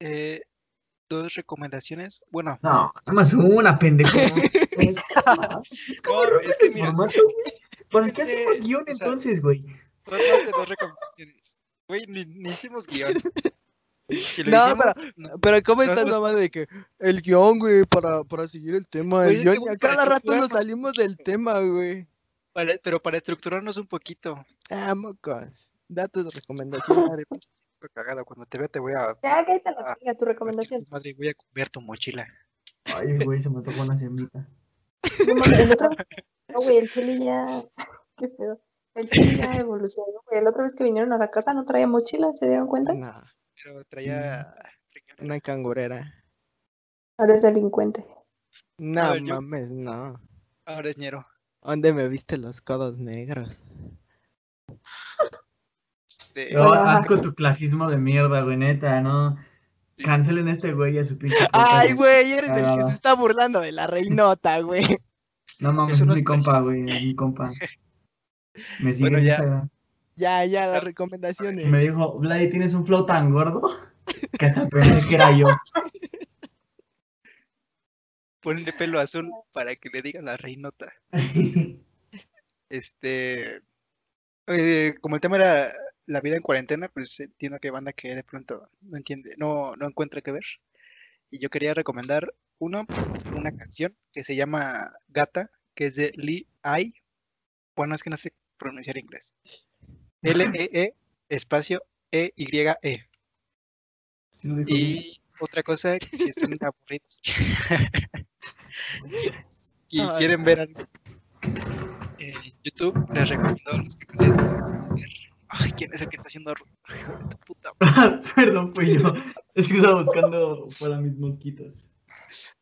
eh, dos recomendaciones. Bueno, No, nada más una, pendejo. Es, no, es que mira. ¿Para qué hacemos guion o sea, entonces, güey? más de dos recomendaciones. Güey, ni, ni hicimos guion. Si lo No, hicimos, pero- no. Pero ¿cómo estás no, nomás de que el guion, güey, para, para seguir el tema? El guion, que, cada rato nos salimos del tema, güey. Para- pero para estructurarnos un poquito. Ah, mocos. Da tus recomendaciones. Cagado. Cuando te vea te voy a... Ya, cállate la Ah, chinga, tu recomendación. Madre, voy a comer tu mochila. Ay, güey, se me tocó una semita. No mames, el otro. No, güey, el chile ya. Qué pedo. El chile ya evolucionó, güey. La otra vez que vinieron a la casa no traía mochila, ¿se dieron cuenta? Nah, Traía... una cangurera. Ahora es delincuente. No ver, yo- mames, no. Ahora es ñero. ¿Dónde me viste los codos negros? Este, No, con tu clasismo de mierda, güey, neta, no. Sí. Cancelen a este güey a su pinche. Ay, güey, eres el que se está burlando de la reinota, güey. No mames, es mi compa, güey, es mi compa. Me sigue Bueno, en ya. Instagram. Ya, ya, las Y recomendaciones. me dijo, Vladi, ¿tienes un flow tan gordo? Que hasta pensé que era yo. Ponle pelo azul para que le digan la reinota. Este, eh, como el tema era la vida en cuarentena, pues entiendo que hay banda que de pronto no entiende, no, no encuentra qué ver. Y yo quería recomendar uno, una canción que se llama Gata, que es de Lee Ai. Bueno, es que no sé pronunciar inglés. L-E-E espacio E-Y-E. Sí. Y otra cosa, que si están aburridos y Ay. quieren ver algo en YouTube, les recomiendo los canales Ay, ¿quién es el que está haciendo ruido? Puta Perdón, fui yo. Es que estaba buscando para mis mosquitos.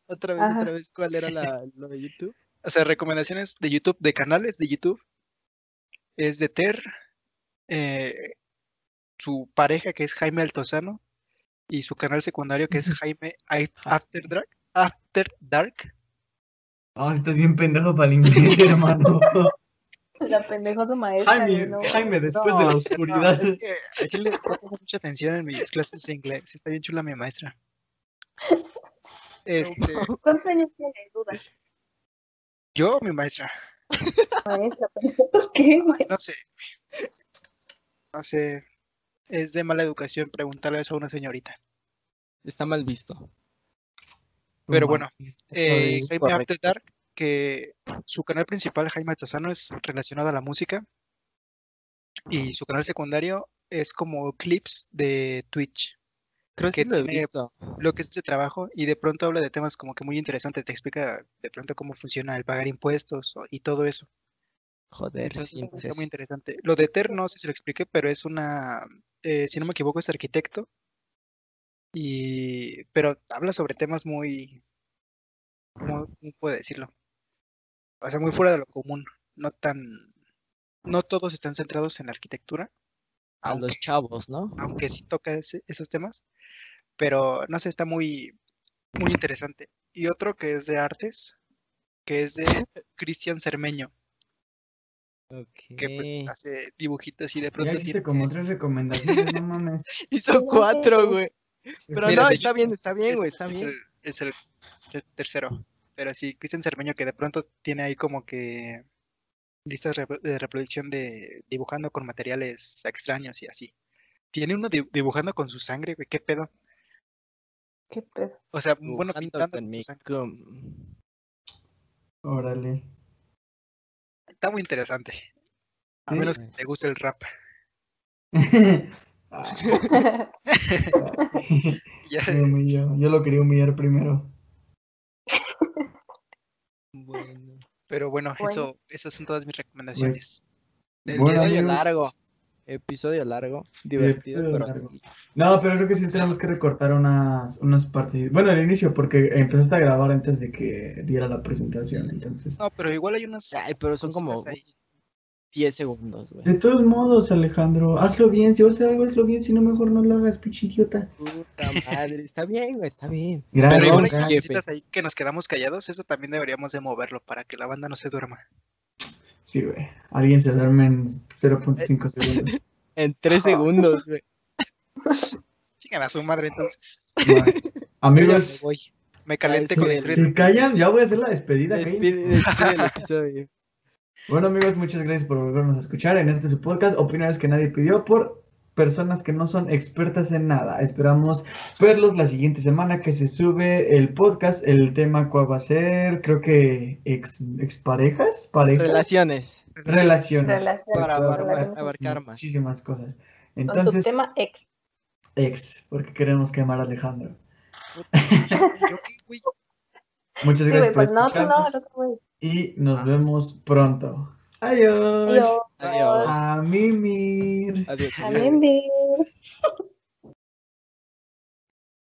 Otra vez, Ajá. otra vez, ¿cuál era la, lo de YouTube? O sea, recomendaciones de YouTube, de canales de YouTube. Es de Ter, eh, su pareja que es Jaime Altozano y su canal secundario que es Jaime Af- After Dark. After Dark. No, estás bien pendejo para el inglés, hermano. La pendejosa maestra. Jaime, ¿no? Jaime, después No, de la no, oscuridad. es que a Chile no pongo mucha atención en mis clases de inglés. Está bien chula mi maestra. Este, ¿Cuántos años tienes, duda? yo, mi maestra, Maestra, pero ¿tú qué, no sé. Sé. Es de mala educación preguntarle eso a una señorita. Está mal visto. Pero bueno, Eh, es Jaime Dark, que su canal principal, Jaime Tosano, es relacionado a la música. Y su canal secundario es como clips de Twitch, Creo que que lo he visto. lo que es de trabajo, y de pronto habla de temas como que muy interesantes, te explica de pronto cómo funciona el pagar impuestos y todo eso. Joder, Entonces sí, eso está muy interesante. Lo de Ter no sé si lo expliqué, pero es una, eh, si no me equivoco, es arquitecto. Y, pero habla sobre temas muy, ¿cómo, cómo puedo decirlo? O sea, muy fuera de lo común. No tan, no todos están centrados en la arquitectura, a aunque, los chavos, ¿no? aunque sí toca ese- esos temas. Pero no sé, está muy, muy interesante. Y otro que es de artes, que es de Cristian Cermeño, que pues Ok. hace dibujitos y de Ya pronto hiciste tiene- como tres recomendaciones, no mames. Hizo cuatro, güey. Pero Mira, no, está bien, está bien, güey, está es bien. el- Es el, es el tercero. Pero sí, Cristian Cermeño que de pronto tiene ahí como que listas de reproducción de dibujando con materiales extraños y así. Tiene uno di- dibujando con su sangre, güey, qué pedo. ¿Qué pedo? O sea, bueno, pintando con con mi su sangre. Órale. Está muy interesante. A Sí. menos que te guste el rap. Ah, Ya. Yo lo quería humillar primero. Bueno. pero bueno, Bueno. eso, esas son todas mis recomendaciones. Del Bueno, día de hoy. Episodio amigos. largo. Episodio largo. Divertido, episodio pero. largo. No, pero creo que sí tenemos que recortar unas, unas partes. Bueno, al inicio, porque empezaste a grabar antes de que diera la presentación, entonces. No, pero igual hay unas Ay, pero son como cositas ahí. 10 segundos, güey. De todos modos, Alejandro, hazlo bien. Si vas a hacer algo, hazlo bien. Si no, mejor no lo hagas, pinche idiota. Puta madre. Está bien, güey, está bien. Gracias. Pero igual hay ahí que nos quedamos callados, eso también deberíamos de moverlo para que la banda no se duerma. Sí, güey. Alguien se duerme en 0.5 segundos. En 3 segundos, güey. Chican a su madre entonces. Ya me amigos, voy. Me calenté sí, con la el- si callan, ya voy a hacer la despedida. Despide, despide el episodio. Bueno amigos, muchas gracias por volvernos a escuchar en este su podcast, opiniones que nadie pidió por personas que no son expertas en nada. Esperamos verlos la siguiente semana que se sube el podcast. El tema cuál va a ser, creo que ex, exparejas, parejas, Relaciones. relaciones. Relaciones, Para abarcar, más. Muchísimas cosas. Con su Entonces, tema ex. ex, porque queremos quemar a Alejandro. Muchas Sí, gracias por pues no, no, y nos Ah. vemos pronto. Adiós. Adiós. Adiós. A mimir. Adiós. A mí,